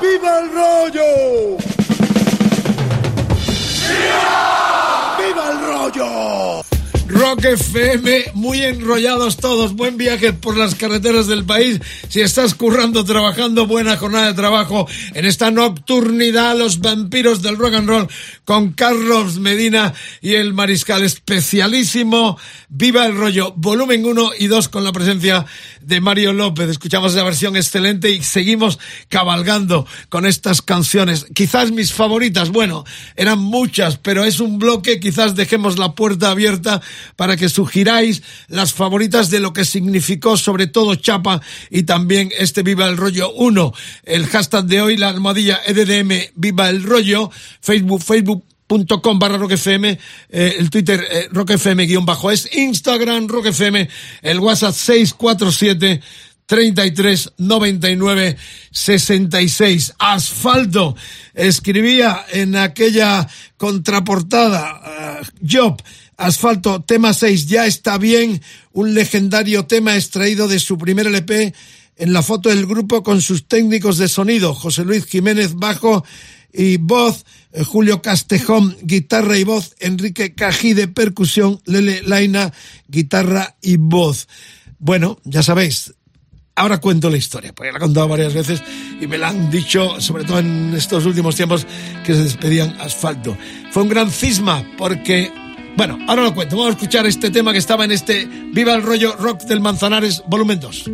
¡Viva el rollo! ¡Viva el rollo! Rock FM, muy enrollados todos. Buen viaje por las carreteras del país. Si estás currando, trabajando, buena jornada de trabajo en esta nocturnidad, los vampiros del rock and roll con Carlos Medina y el mariscal especialísimo. Viva el rollo, volumen 1 y 2 con la presencia de Mario López. Escuchamos la versión excelente y seguimos cabalgando con estas canciones. Quizás mis favoritas, bueno, eran muchas, pero es un bloque, quizás dejemos la puerta abierta para que sugiráis las favoritas de lo que significó sobre todo Chapa y también este Viva el Rollo 1. El hashtag de hoy, la almohadilla EDDM Viva el Rollo, Facebook, Facebook.com barra roquefm, eh, el Twitter eh, roquefm guion bajo es, Instagram roquefm, el WhatsApp 647 33 99 66. Asfalto. Escribía en aquella contraportada, eh, Job, Asfalto, tema 6, ya está bien, un legendario tema extraído de su primer LP en la foto del grupo con sus técnicos de sonido, José Luis Jiménez bajo y voz, eh, Julio Castejón guitarra y voz, Enrique Cají de percusión, Lele Laina guitarra y voz. Bueno, ya sabéis, ahora cuento la historia, porque la he contado varias veces y me la han dicho, sobre todo en estos últimos tiempos, que se despedían asfalto. Fue un gran cisma porque, bueno, ahora lo cuento. Vamos a escuchar este tema que estaba en este Viva el rollo rock del Manzanares, volumen 2.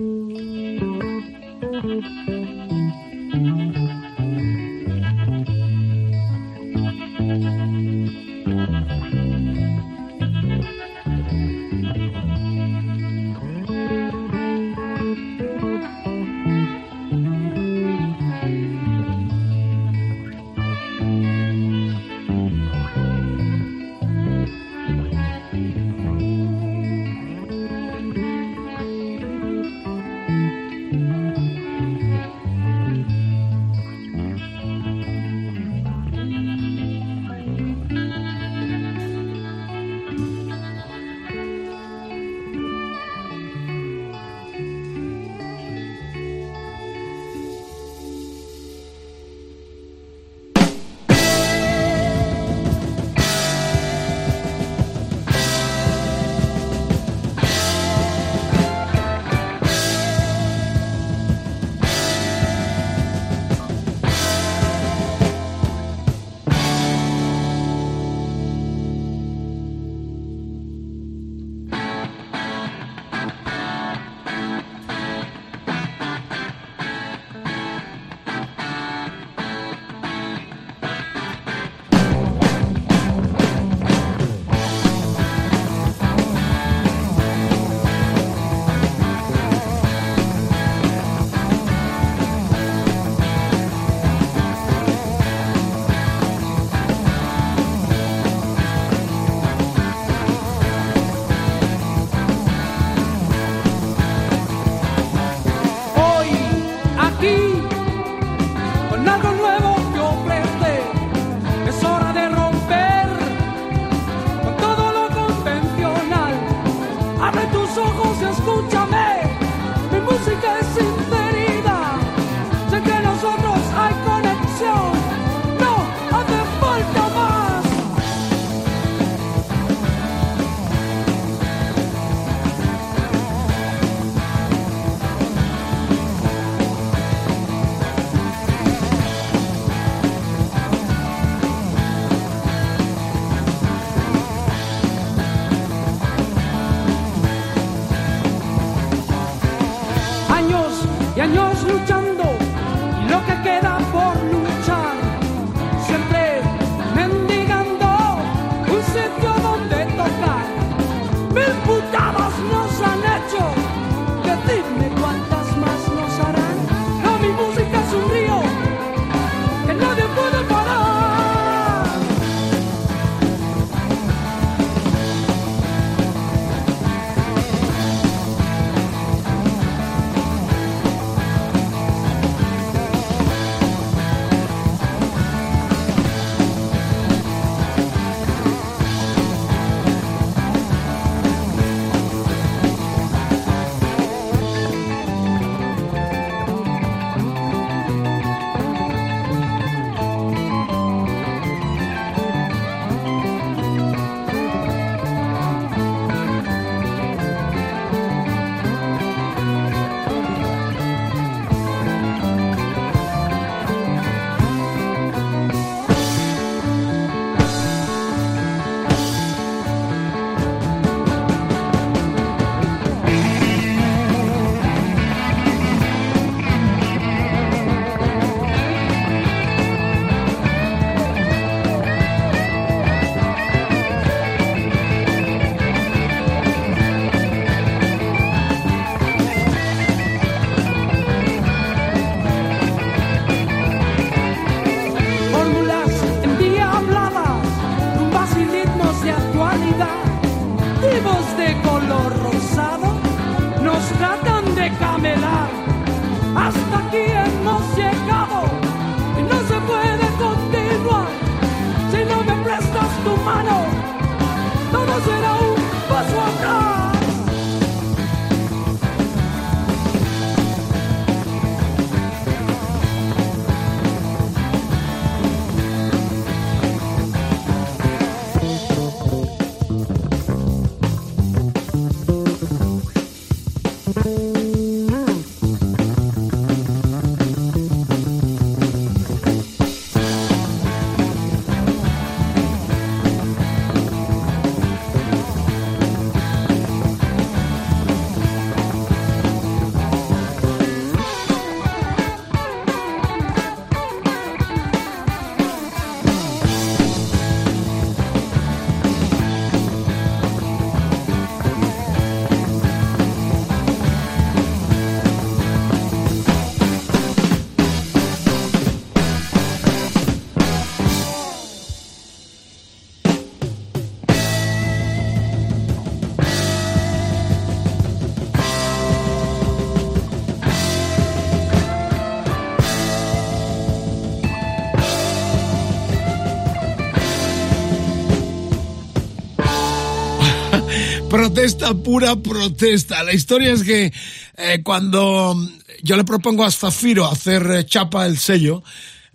Protesta, pura protesta. La historia es que eh, cuando yo le propongo a Zafiro hacer eh, chapa el sello,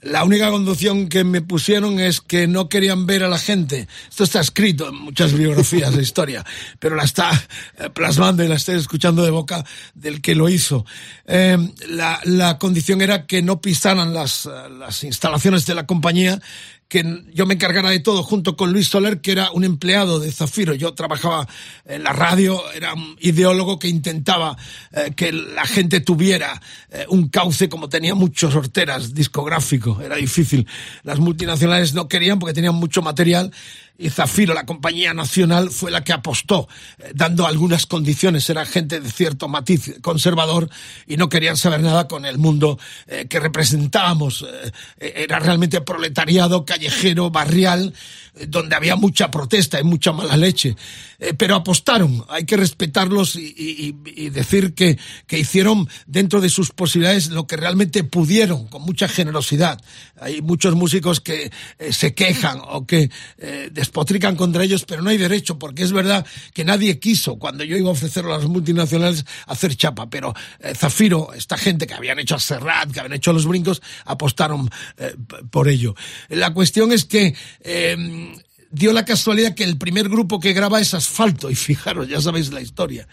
la única conducción que me pusieron es que no querían ver a la gente. Esto está escrito en muchas biografías de historia, pero la está eh, plasmando y la estoy escuchando de boca del que lo hizo. Eh, la, la condición era que no pisaran las, las instalaciones de la compañía que yo me encargara de todo junto con Luis Soler, que era un empleado de Zafiro. Yo trabajaba en la radio, era un ideólogo que intentaba eh, que la gente tuviera eh, un cauce como tenía muchos horteras discográfico. Era difícil. Las multinacionales no querían porque tenían mucho material y Zafiro, la compañía nacional, fue la que apostó, eh, dando algunas condiciones. Era gente de cierto matiz conservador y no querían saber nada con el mundo eh, que representábamos. Eh, era realmente proletariado, callejero, barrial, donde había mucha protesta y mucha mala leche. Eh, pero apostaron, hay que respetarlos y, y- y decir que, que hicieron dentro de sus posibilidades lo que realmente pudieron, con mucha generosidad. Hay muchos músicos que eh, se quejan o que eh, despotrican contra ellos, pero no hay derecho, porque es verdad que nadie quiso, cuando yo iba a ofrecer a las multinacionales, hacer chapa, pero Zafiro, esta gente que habían hecho a Serrat, que habían hecho los brincos, apostaron por ello. La cuestión es que eh, dio la casualidad que el primer grupo que graba es Asfalto, y fijaros, ya sabéis la historia.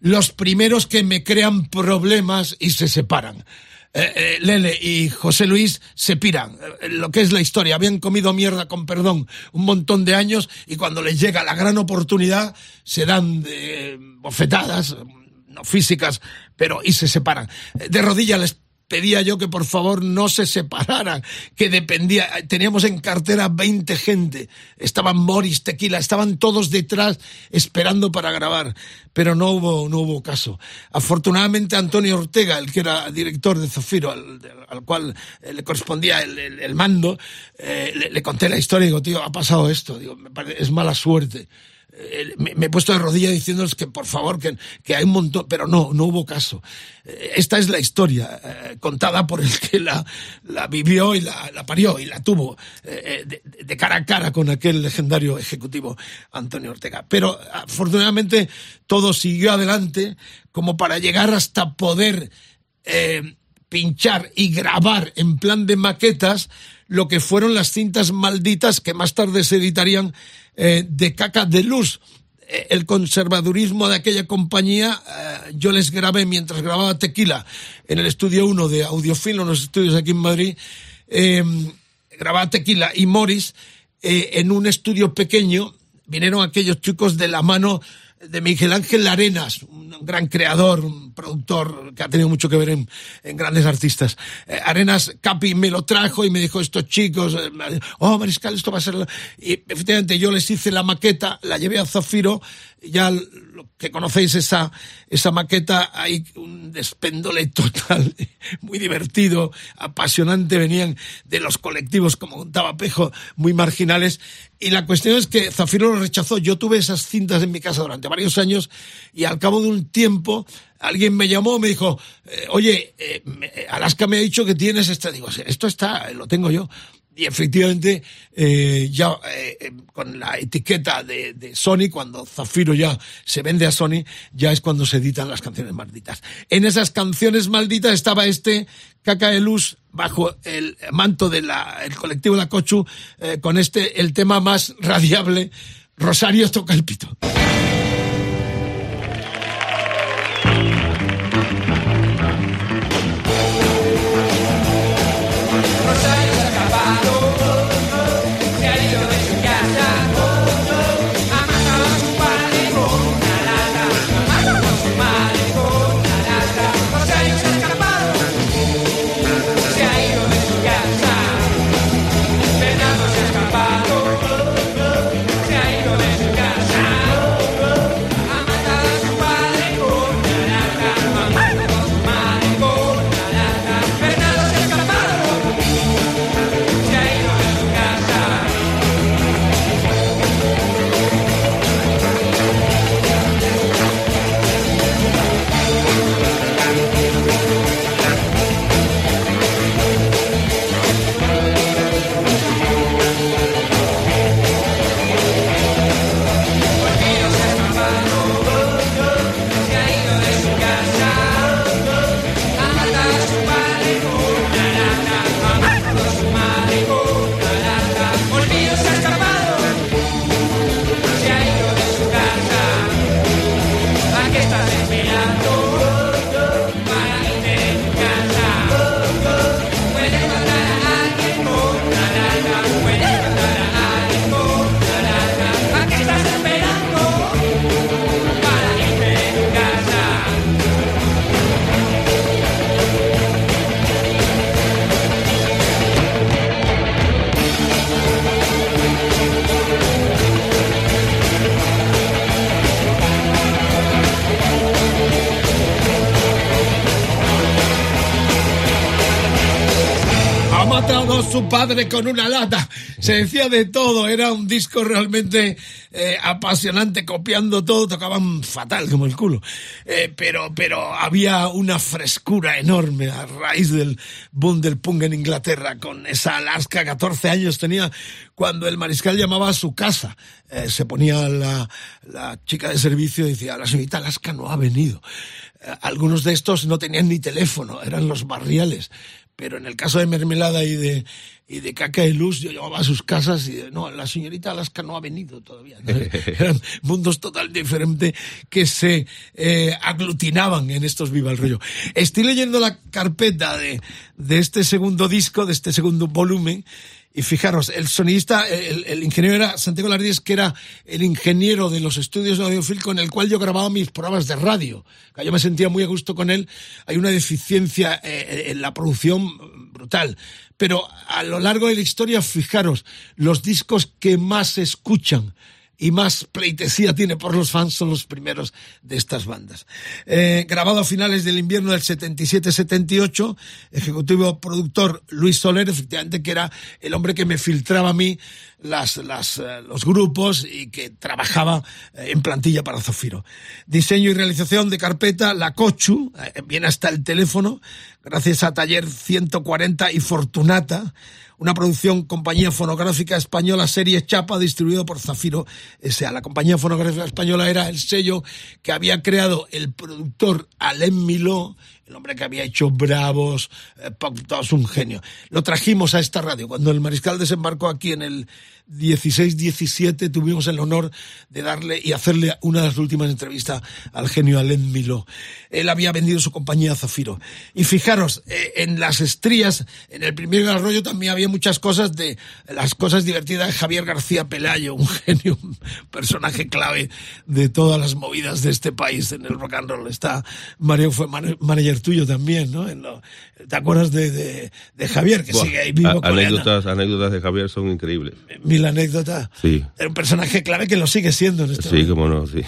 Los primeros que me crean problemas y se separan. Eh, eh, Lele y José Luis se piran. Eh, lo que es la historia. Habían comido mierda con perdón un montón de años y cuando les llega la gran oportunidad se dan bofetadas, no físicas, pero y se separan. De rodillas les pedía yo que por favor no se separaran, que dependía, teníamos en cartera 20 gente, estaban Morris, Tequila, estaban todos detrás esperando para grabar, pero no hubo, no hubo caso. Afortunadamente Antonio Ortega, el que era director de Zafiro, al, al cual eh, le correspondía el, el- mando, eh, le, conté la historia y digo, tío, ha pasado esto, digo, es mala suerte eh, me, he puesto de rodillas diciéndoles que por favor, que, que hay un montón, pero no, no hubo caso. Eh, Esta es la historia eh, contada por el que la, vivió y la, parió y la tuvo de, cara a cara con aquel legendario ejecutivo Antonio Ortega. Pero afortunadamente todo siguió adelante como para llegar hasta poder pinchar y grabar en plan de maquetas lo que fueron las cintas malditas que más tarde se editarían eh, de caca de luz. Eh, El conservadurismo de aquella compañía, eh, yo les grabé mientras grababa Tequila en el estudio 1 de Audiofilo, en los estudios aquí en Madrid, eh, grababa Tequila y Morris en un estudio pequeño. Vinieron aquellos chicos de la mano de Miguel Ángel Arenas, un gran creador, un productor que ha tenido mucho que ver en, grandes artistas. Eh, Arenas Capi me lo trajo y me dijo, estos chicos, eh, oh Mariscal, esto va a ser... la-". Y efectivamente yo les hice la maqueta, la llevé a Zafiro, ya lo que conocéis esa, esa maqueta, hay un despéndole total, muy divertido, apasionante, venían de los colectivos, como contaba Pejo, muy marginales, y la cuestión es que Zafiro lo rechazó. Yo tuve esas cintas en mi casa durante varios años y al cabo de un tiempo alguien me llamó, me dijo, eh, oye, eh, Alaska me ha dicho que tienes esta. Digo, "Sí, esto está, lo tengo yo. Y efectivamente, eh, ya eh, eh, con la etiqueta de, de Sony, cuando Zafiro ya se vende a Sony, ya es cuando se editan las canciones malditas. En esas canciones malditas estaba este Caca de Luz bajo el manto del colectivo La Cochu, eh, con este, el tema más radiable, Rosario toca el pito.
Padre con una lata. Se
decía de todo, era un disco realmente eh, apasionante, copiando todo, tocaban fatal como el culo. Eh, pero, pero había una frescura enorme a raíz del boom del punk en Inglaterra, con esa Alaska, 14 años tenía cuando el mariscal llamaba a su casa. Eh, se ponía la, la chica de servicio y decía, la señorita Alaska no ha venido. Eh, algunos de estos no tenían ni teléfono, eran los barriales. Pero en el caso de Mermelada y de, y de Caca y Luz, yo llamaba a sus casas y de, no, la señorita Alaska no ha venido todavía. ¿no? Eran mundos total diferentes que se eh, aglutinaban en estos Viva el Rollo. Estoy leyendo la carpeta de, de este segundo disco, de este segundo volumen, y fijaros, el sonidista, el, el ingeniero era Santiago Lardíez, que era el ingeniero de los estudios de Audiofil con el cual yo grababa mis programas de radio. Yo me sentía muy a gusto con él. Hay una deficiencia eh, en la producción brutal. Pero a lo largo de la historia, fijaros, los discos que más se escuchan y más pleitesía tiene por los fans son los primeros de estas bandas. Eh, grabado a finales del invierno del 77-78, ejecutivo productor Luis Soler, efectivamente que era el hombre que me filtraba a mí las, las, eh, los grupos y que trabajaba eh, en plantilla para Zafiro. Diseño y realización de carpeta, La Cochu, eh, viene hasta el teléfono, gracias a Taller 140 y Fortunata, una producción compañía fonográfica española serie Chapa distribuido por Zafiro S.A. La compañía fonográfica española era el sello que había creado el productor Alain Miló, el hombre que había hecho Bravos, eh, un genio. Lo trajimos a esta radio. Cuando el mariscal desembarcó aquí en el 16-17 tuvimos el honor de darle y hacerle una de las últimas entrevistas al genio Alain Miló. Él había vendido su compañía a Zafiro. Y fijaros, eh, en las estrías, en el primer arroyo también había muchas cosas de las cosas divertidas de Javier García Pelayo, un genio, un personaje clave de todas las movidas de este país en el rock and roll. Está, Mario fue man- manager tuyo también, ¿no? En lo- ¿Te acuerdas de, de, de Javier, que
Buah,
sigue ahí vivo
anécdotas, anécdotas de Javier son increíbles.
Mil anécdotas.
Sí,
Era un personaje clave que lo sigue siendo en este
sí, cómo no, sí.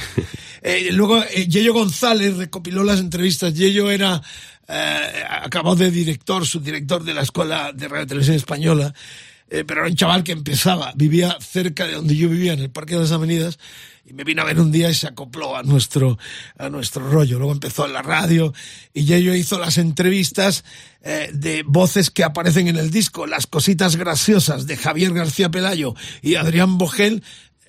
Eh, luego, eh, Yello González recopiló las entrevistas. Yello era, eh, acabó de director, subdirector de la Escuela de Radio y Televisión Española, eh, pero era un chaval que empezaba, vivía cerca de donde yo vivía, en el Parque de las Avenidas, y me vino a ver un día y se acopló a nuestro, a nuestro rollo. Luego empezó en la radio y Yello hizo las entrevistas eh, de voces que aparecen en el disco, las cositas graciosas de Javier García Pelayo y Adrián Bogel,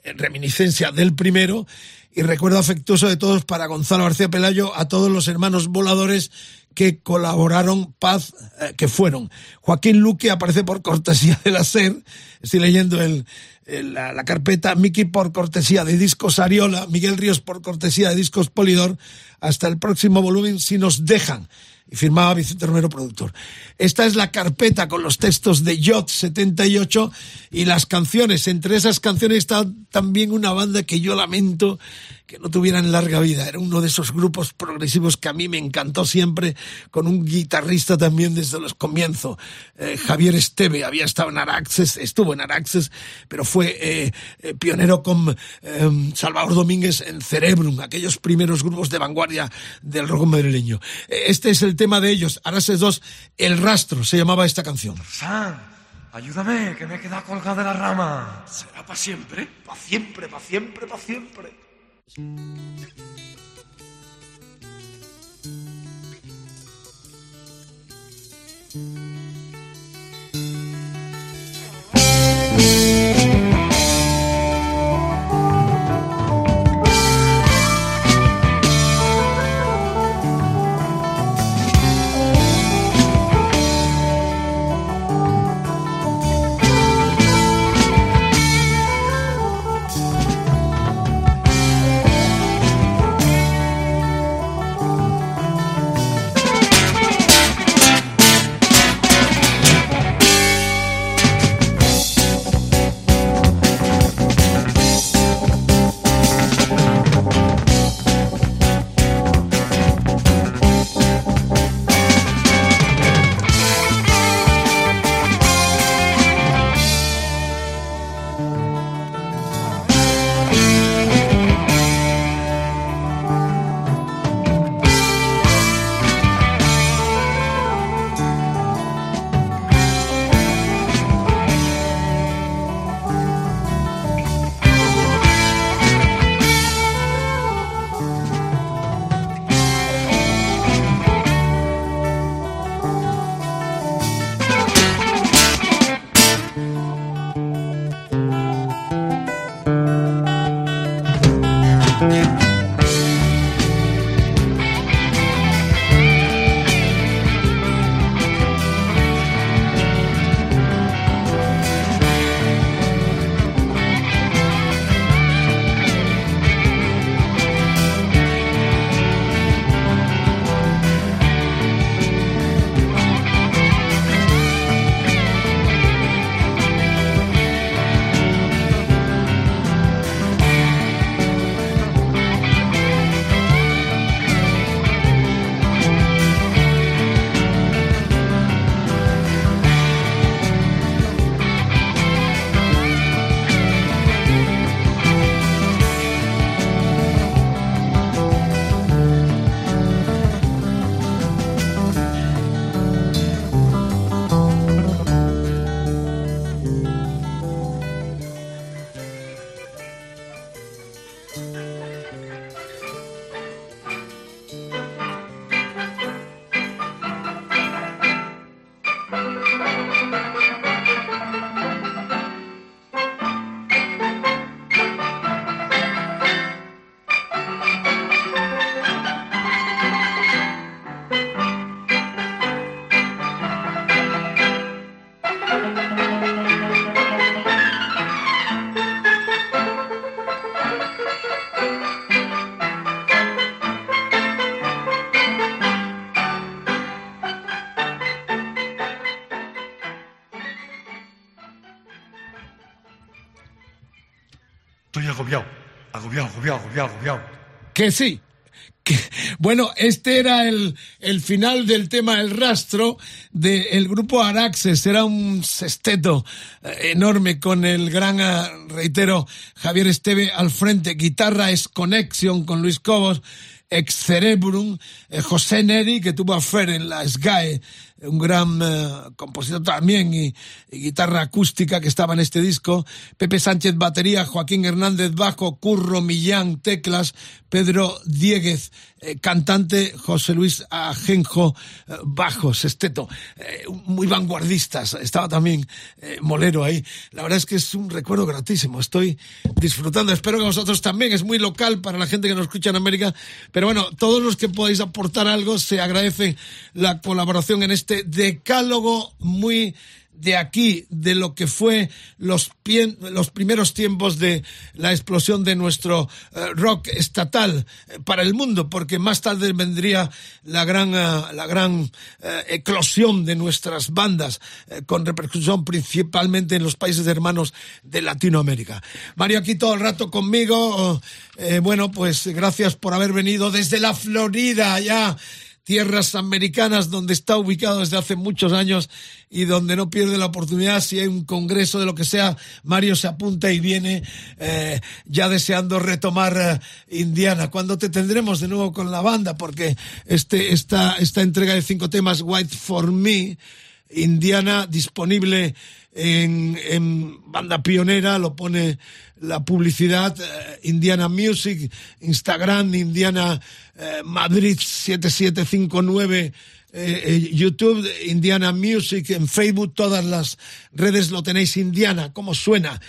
en reminiscencia del primero, y recuerdo afectuoso de todos para Gonzalo García Pelayo, a todos los hermanos voladores que colaboraron, paz, eh, que fueron. Joaquín Luque aparece por cortesía de la SER, estoy leyendo el, el- la, la carpeta, Miki por cortesía de Discos Ariola, Miguel Ríos por cortesía de Discos Polidor, hasta el próximo volumen si nos dejan. Y firmaba Vicente Romero, productor. Esta es la carpeta con los textos de Yacht 78 y las canciones. Entre esas canciones está también una banda que yo lamento que no tuvieran larga vida. Era uno de esos grupos progresivos que a mí me encantó siempre, con un guitarrista también desde los comienzos. Eh, Javier Esteve había estado en Araxes, estuvo en Araxes, pero fue eh, eh, pionero con eh, Salvador Domínguez en Cerebrum, aquellos primeros grupos de vanguardia del rock madrileño. Eh, Este es el tema de ellos, Araxes 2, El Rastro, se llamaba esta canción.
San, ayúdame, que me he quedado colgado de la rama.
¿Será para siempre? Para siempre, para siempre, para siempre. Sim.
Que sí. Bueno, este era el, el final del tema El Rastro del grupo Araxes. Era un sexteto eh, enorme con el gran, eh, reitero, Javier Esteve al frente. Guitarra es Connection con Luis Cobos. Ex Cerebrum, eh, José Neri, que tuvo a Fer en la SGAE, un gran eh, compositor también y, y guitarra acústica que estaba en este disco, Pepe Sánchez batería, Joaquín Hernández bajo, Curro Millán teclas, Pedro Dieguez eh, cantante, José Luis Ajenjo eh, bajo, sexteto, eh, muy vanguardistas, estaba también eh, Molero ahí. La verdad es que es un recuerdo gratísimo, estoy disfrutando, espero que vosotros también, es muy local para la gente que nos escucha en América, pero bueno, todos los que podáis aportar algo, se agradece la colaboración en este decálogo muy de aquí, de lo que fue los, pien- los primeros tiempos de la explosión de nuestro eh, rock estatal eh, para el mundo, porque más tarde vendría la gran, eh, la gran eclosión de nuestras bandas, con repercusión principalmente en los países hermanos de Latinoamérica. Mario aquí todo el rato conmigo, eh, bueno, pues gracias por haber venido desde la Florida, ya tierras americanas donde está ubicado desde hace muchos años y donde no pierde la oportunidad. Si hay un congreso de lo que sea Mario se apunta y viene eh, ya deseando retomar eh, Indiana. Cuando te tendremos de nuevo con la banda porque este esta esta entrega de cinco temas White for Me Indiana disponible en, en banda pionera, lo pone la publicidad, eh, Indiana Music, Instagram, Indiana eh, Madrid 7759, eh, eh, YouTube, Indiana Music, en Facebook, todas las redes lo tenéis, Indiana, ¿cómo suena?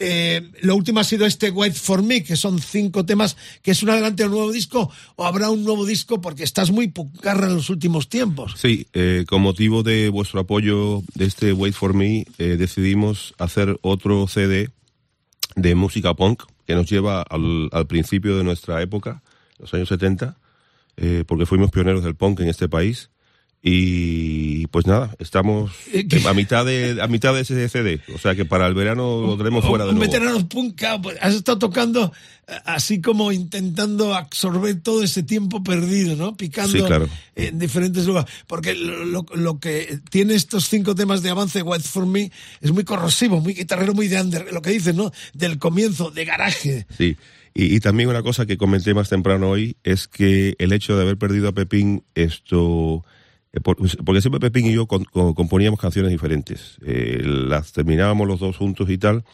Eh, lo último ha sido este White for Me, que son cinco temas, que es un adelante al nuevo disco, o habrá un nuevo disco porque estás muy pucarra en los últimos tiempos.
Sí, con motivo de vuestro apoyo de este Wait for Me, decidimos hacer otro CD de música punk que nos lleva al, principio de nuestra época, los años 70, eh, porque fuimos pioneros del punk en este país. Y pues nada, estamos a mitad de a mitad de ese CD, o sea que para el verano lo tenemos fuera de
un
nuevo.
veterano punk, has estado tocando eh, así como intentando absorber todo ese tiempo perdido, ¿no? Picando
Sí, claro.
en diferentes lugares. Porque lo, lo- lo que tiene estos cinco temas de avance, White for Me, es muy corrosivo, muy guitarrero, muy de under, lo que dices, ¿no? Del comienzo, de garaje.
Sí. Y, y también una cosa que comenté más temprano hoy es que el hecho de haber perdido a Pepín, esto. Eh, por- Porque siempre Pepín y yo componíamos canciones diferentes. Eh, las terminábamos los dos juntos y tal.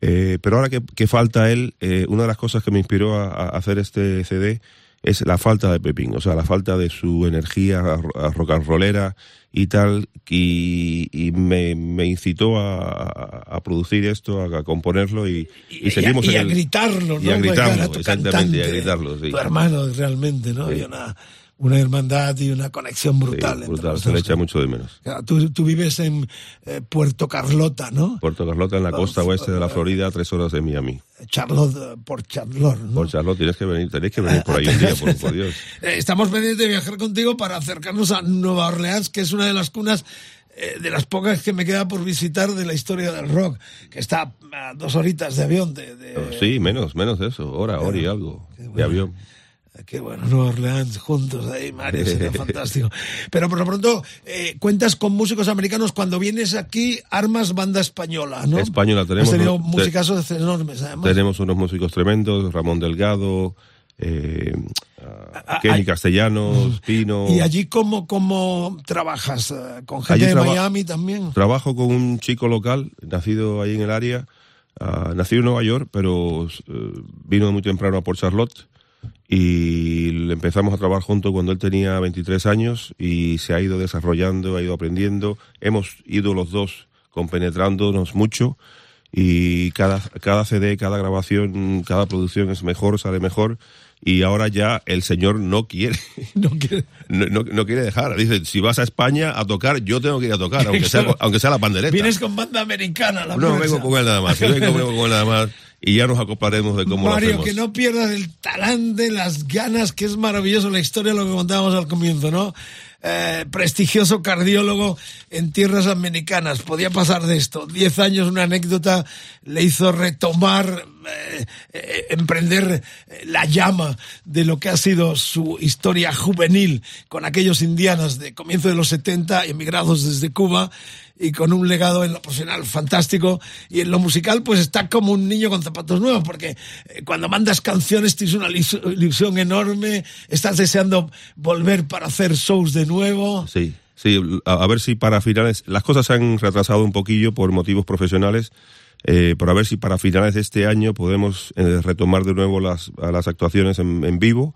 Eh, pero ahora que, que falta él, eh, una de las cosas que me inspiró a, a hacer este CD es la falta de Pepín, o sea, la falta de su energía ro- a rock and rollera y tal, y, y me, me incitó a, a- a producir esto, a, a componerlo y, y, seguimos
y a,
en el-
gritarlo, ¿no?
y a gritarlo, exactamente,
cantante,
y a gritarlo, sí.
Tu hermano, realmente, ¿no?
Sí.
Hay una, una hermandad y una conexión brutal.
Sí, brutal, se le echa mucho de menos.
Tú, tú vives en eh, Puerto Carlota, ¿no?
Puerto Carlota, en la costa oeste de la Florida, a tres horas de Miami.
Charlotte, eh, por Charlotte, ¿no?
Por Charlotte, tienes que venir, tenéis que venir por ahí un día, por, por Dios.
Eh, Estamos pendientes de viajar contigo para acercarnos a Nueva Orleans, que es una de las cunas eh, de las pocas que me queda por visitar de la historia del rock, que está a dos horitas de avión. De, de-
Sí, menos, menos de eso, hora, hora y algo, de avión.
Qué bueno, Nueva Orleans juntos ahí, Mario, sería fantástico. Pero por lo pronto, eh, cuentas con músicos americanos. Cuando vienes aquí, armas banda española, ¿no?
Española tenemos,
Has tenido
¿no?
musicazos enormes, además.
Tenemos unos músicos tremendos, Ramón Delgado, eh, Kenny Castellanos, Pino.
¿Y allí cómo, cómo trabajas? eh, ¿Con gente
Allí
de Miami también?
Trabajo con un chico local, nacido ahí en el área, ah, nacido en Nueva York, pero eh, vino muy temprano a Port Charlotte y empezamos a trabajar juntos cuando él tenía 23 años y se ha ido desarrollando, ha ido aprendiendo. Hemos ido los dos compenetrándonos mucho y cada, cada CD, cada grabación, cada producción es mejor, sale mejor y ahora ya el señor no quiere.
No quiere.
No, no- no quiere dejar. Dice, si vas a España a tocar, yo tengo que ir a tocar, aunque sea, aunque sea la pandereta.
Vienes con banda americana, la
No, vengo con él nada más. Vengo, vengo con él nada más. Y ya nos acoplaremos de cómo
Mario,
lo hacemos.
que no pierdas el talante, las ganas, que es maravilloso la historia, lo que contábamos al comienzo, ¿no? Eh, prestigioso cardiólogo en tierras americanas. Podía pasar de esto. Diez años, una anécdota le hizo retomar, eh, eh, emprender eh, la llama de lo que ha sido su historia juvenil con aquellos indianos de comienzo de los 70, emigrados desde Cuba y con un legado en lo profesional fantástico y en lo musical pues está como un niño con zapatos nuevos porque eh, cuando mandas canciones tienes una ilusión enorme, estás deseando volver para hacer shows de nuevo.
Sí, sí, a ver si para finales, las cosas se han retrasado un poquillo por motivos profesionales, eh, pero a ver si para finales de este año podemos eh, retomar de nuevo las, a las actuaciones en, en vivo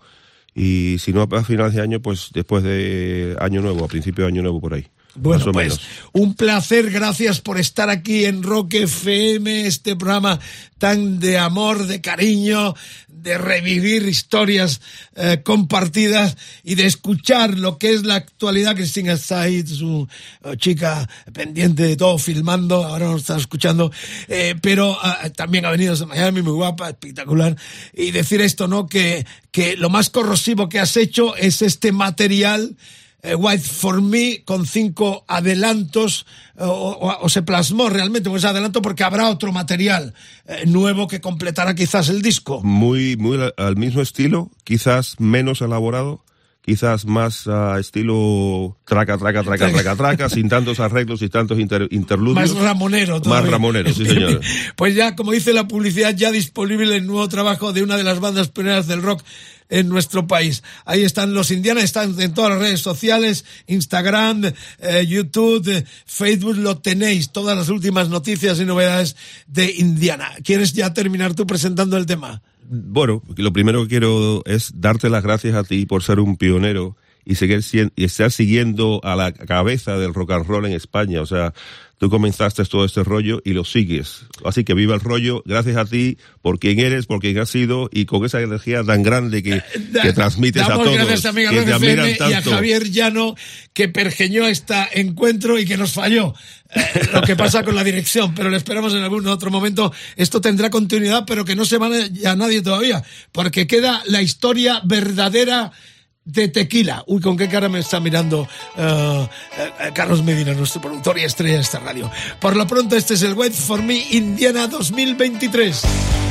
y si no a finales de año, pues después de año nuevo, a principio de año nuevo por ahí.
Bueno, pues un placer, gracias por estar aquí en Rock FM, este programa tan de amor, de cariño, de revivir historias eh, compartidas y de escuchar lo que es la actualidad. Cristina está ahí, su eh, chica pendiente de todo, filmando, ahora nos está escuchando, eh, pero ah, también ha venido desde Miami, muy guapa, espectacular, y decir esto, ¿no? Que, que lo más corrosivo que has hecho es este material eh, White for Me con cinco adelantos o, o- o se plasmó realmente con ese adelanto porque habrá otro material eh, nuevo que completará quizás el disco.
Muy, muy al- mismo estilo, quizás menos elaborado, quizás más a estilo traca, traca, traca, traca, traca, sin tantos arreglos y tantos inter- interludios.
Más ramonero
Más
todavía.
ramonero, sí señor.
Pues ya, como dice la publicidad, ya disponible el nuevo trabajo de una de las bandas pioneras del rock en nuestro país. Ahí están los indianos, están en todas las redes sociales, Instagram, eh, YouTube, eh, Facebook, lo tenéis, todas las últimas noticias y novedades de Indiana. ¿Quieres ya terminar tú presentando el tema?
Bueno, lo primero que quiero es darte las gracias a ti por ser un pionero y seguir sien- y estar siguiendo a la cabeza del rock and roll en España. O sea, tú comenzaste todo este rollo y lo sigues. Así que viva el rollo. Gracias a ti por quien eres, por quien has sido y con esa energía tan grande que, que transmites a todos.
gracias también a
que
Rock
te admiran
FM y a. Javier Llano que pergeñó este encuentro y que nos falló. Eh, lo que pasa con la dirección, pero le esperamos en algún otro momento. Esto tendrá continuidad, pero que no se vaya a nadie todavía, porque queda la historia verdadera de Tequila. Uy, con qué cara me está mirando eh, eh, Carlos Medina, nuestro productor y estrella de esta radio. Por lo pronto, este es el Wait for Me Indiana 2023.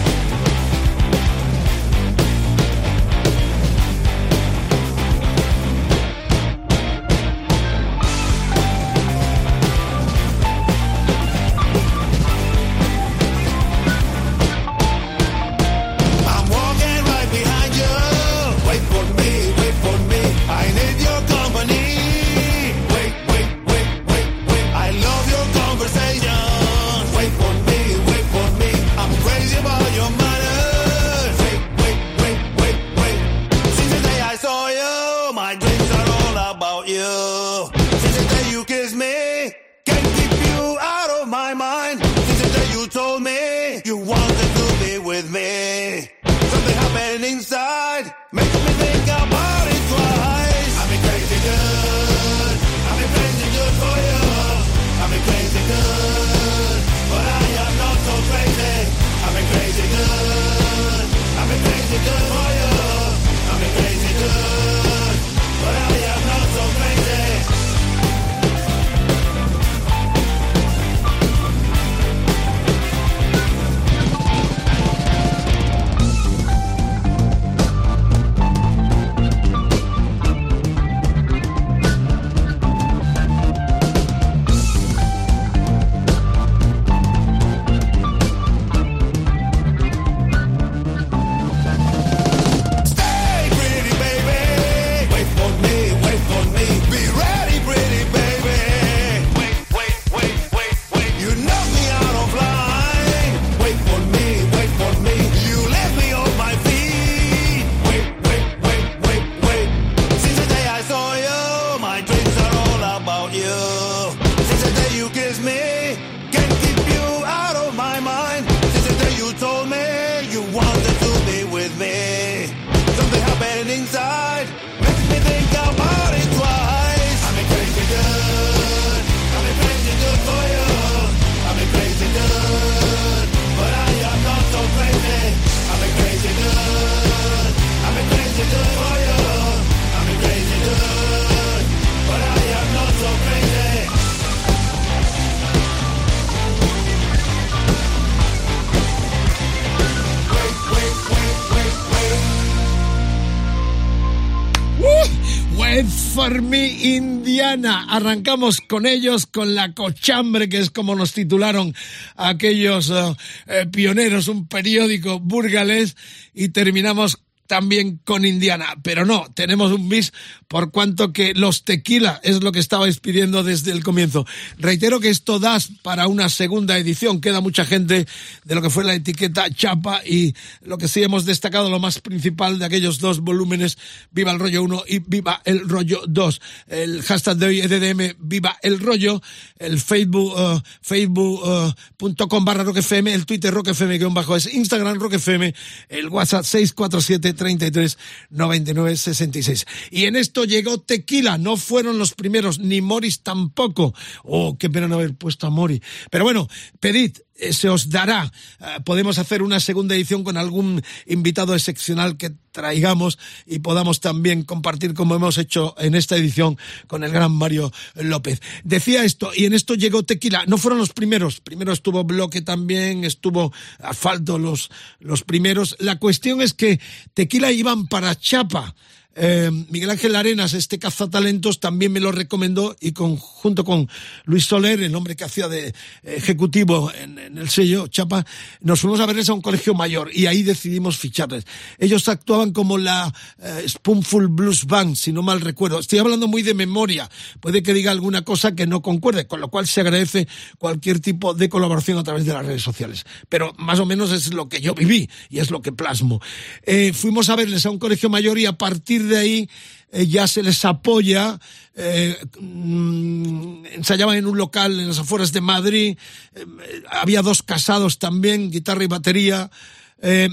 For Me
Indiana. Arrancamos con ellos, con la cochambre, que es como nos titularon aquellos eh, eh, pioneros, un periódico burgalés, y terminamos también con Indiana, pero no, tenemos un bis por cuanto que los tequila es lo que estabais pidiendo desde el comienzo. Reitero que esto das para una segunda edición, queda mucha gente de lo que fue la etiqueta chapa y lo que sí hemos destacado, lo más principal de aquellos dos volúmenes, Viva el Rollo 1 y Viva el Rollo 2. El hashtag de hoy EDDM, Viva el Rollo, el Facebook, uh, facebook.com barra roquefm, el Twitter roquefm guion bajo es Instagram roquefm, el WhatsApp 647 33 99 66. Y en esto llegó Tequila, no fueron los primeros, ni Morris tampoco. Oh, qué pena no haber puesto a Mori. Pero bueno, pedid, se os dará. Eh, podemos hacer una segunda edición con algún invitado excepcional que traigamos y podamos también compartir como hemos hecho en esta edición con el gran Mario López. Decía esto, y en esto llegó Tequila. No fueron los primeros. Primero estuvo Bloque también, estuvo Asfalto los, los primeros. La cuestión es que Tequila iban para Chapa. Eh, Miguel Ángel Arenas, este cazatalentos, también me lo recomendó y con, junto con Luis Soler, el hombre que hacía de ejecutivo en, el sello Chapa, nos fuimos a verles a un colegio mayor y ahí decidimos ficharles. Ellos actuaban como la eh, Spoonful Blues Band, si no mal recuerdo. Estoy hablando muy de memoria, puede que diga alguna cosa que no concuerde, con lo cual se agradece cualquier tipo de colaboración a través de las redes sociales. Pero más o menos es lo que yo viví y es lo que plasmo. Eh, fuimos a verles a un colegio mayor y a partir de ahí eh, ya se les apoya. Eh, mm, ensayaban en un local en las afueras de Madrid. Eh, había dos casados también, guitarra y batería.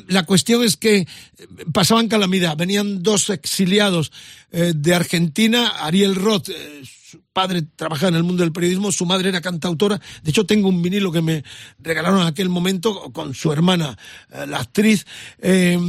La cuestión es que pasaban calamidad. Venían dos exiliados de Argentina, Ariel Roth, padre trabajaba en el mundo del periodismo, su madre era cantautora. De hecho, tengo un vinilo que me regalaron en aquel momento con su hermana, eh, la actriz, eh,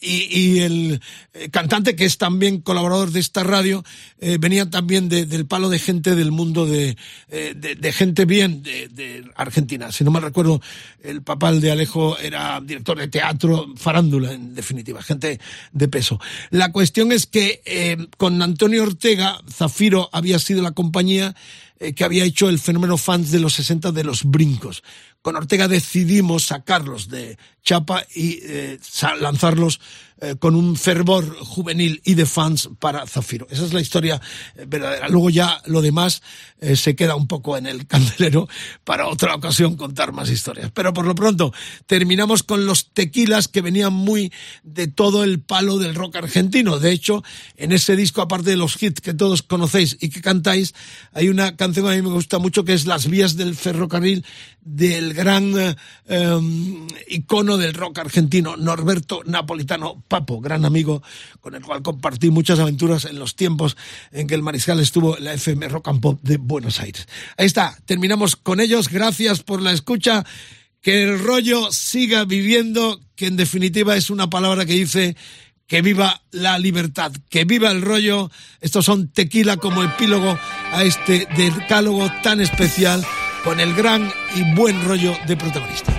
y, y, el eh, cantante, que es también colaborador de esta radio, eh, venía también de, del palo de gente del mundo de, eh, de, de, gente bien de, Argentina. Si no me recuerdo, el papá de Alejo era director de teatro, farándula, en definitiva, gente de peso. La cuestión es que eh, con Antonio Ortega, Zafiro había sido la compañía eh, que había hecho el fenómeno fans de los 60 de los brincos. Con Ortega decidimos sacarlos de chapa y eh, lanzarlos eh, con un fervor juvenil y de fans para Zafiro. Esa es la historia eh, verdadera. Luego ya lo demás eh, se queda un poco en el candelero para otra ocasión contar más historias. Pero por lo pronto terminamos con los tequilas que venían muy de todo el palo del rock argentino. De hecho, en ese disco, aparte de los hits que todos conocéis y que cantáis, hay una canción que a mí me gusta mucho que es Las vías del ferrocarril del gran eh, icono del rock argentino, Norberto Napolitano Papo, gran amigo con el cual compartí muchas aventuras en los tiempos en que el mariscal estuvo en la FM Rock de Buenos Aires. Ahí está, terminamos con ellos, gracias por la escucha, que el rollo siga viviendo, que en definitiva es una palabra que dice que viva la libertad, que viva el rollo. Estos son tequila como epílogo a este decálogo tan especial con el gran y buen rollo de protagonista.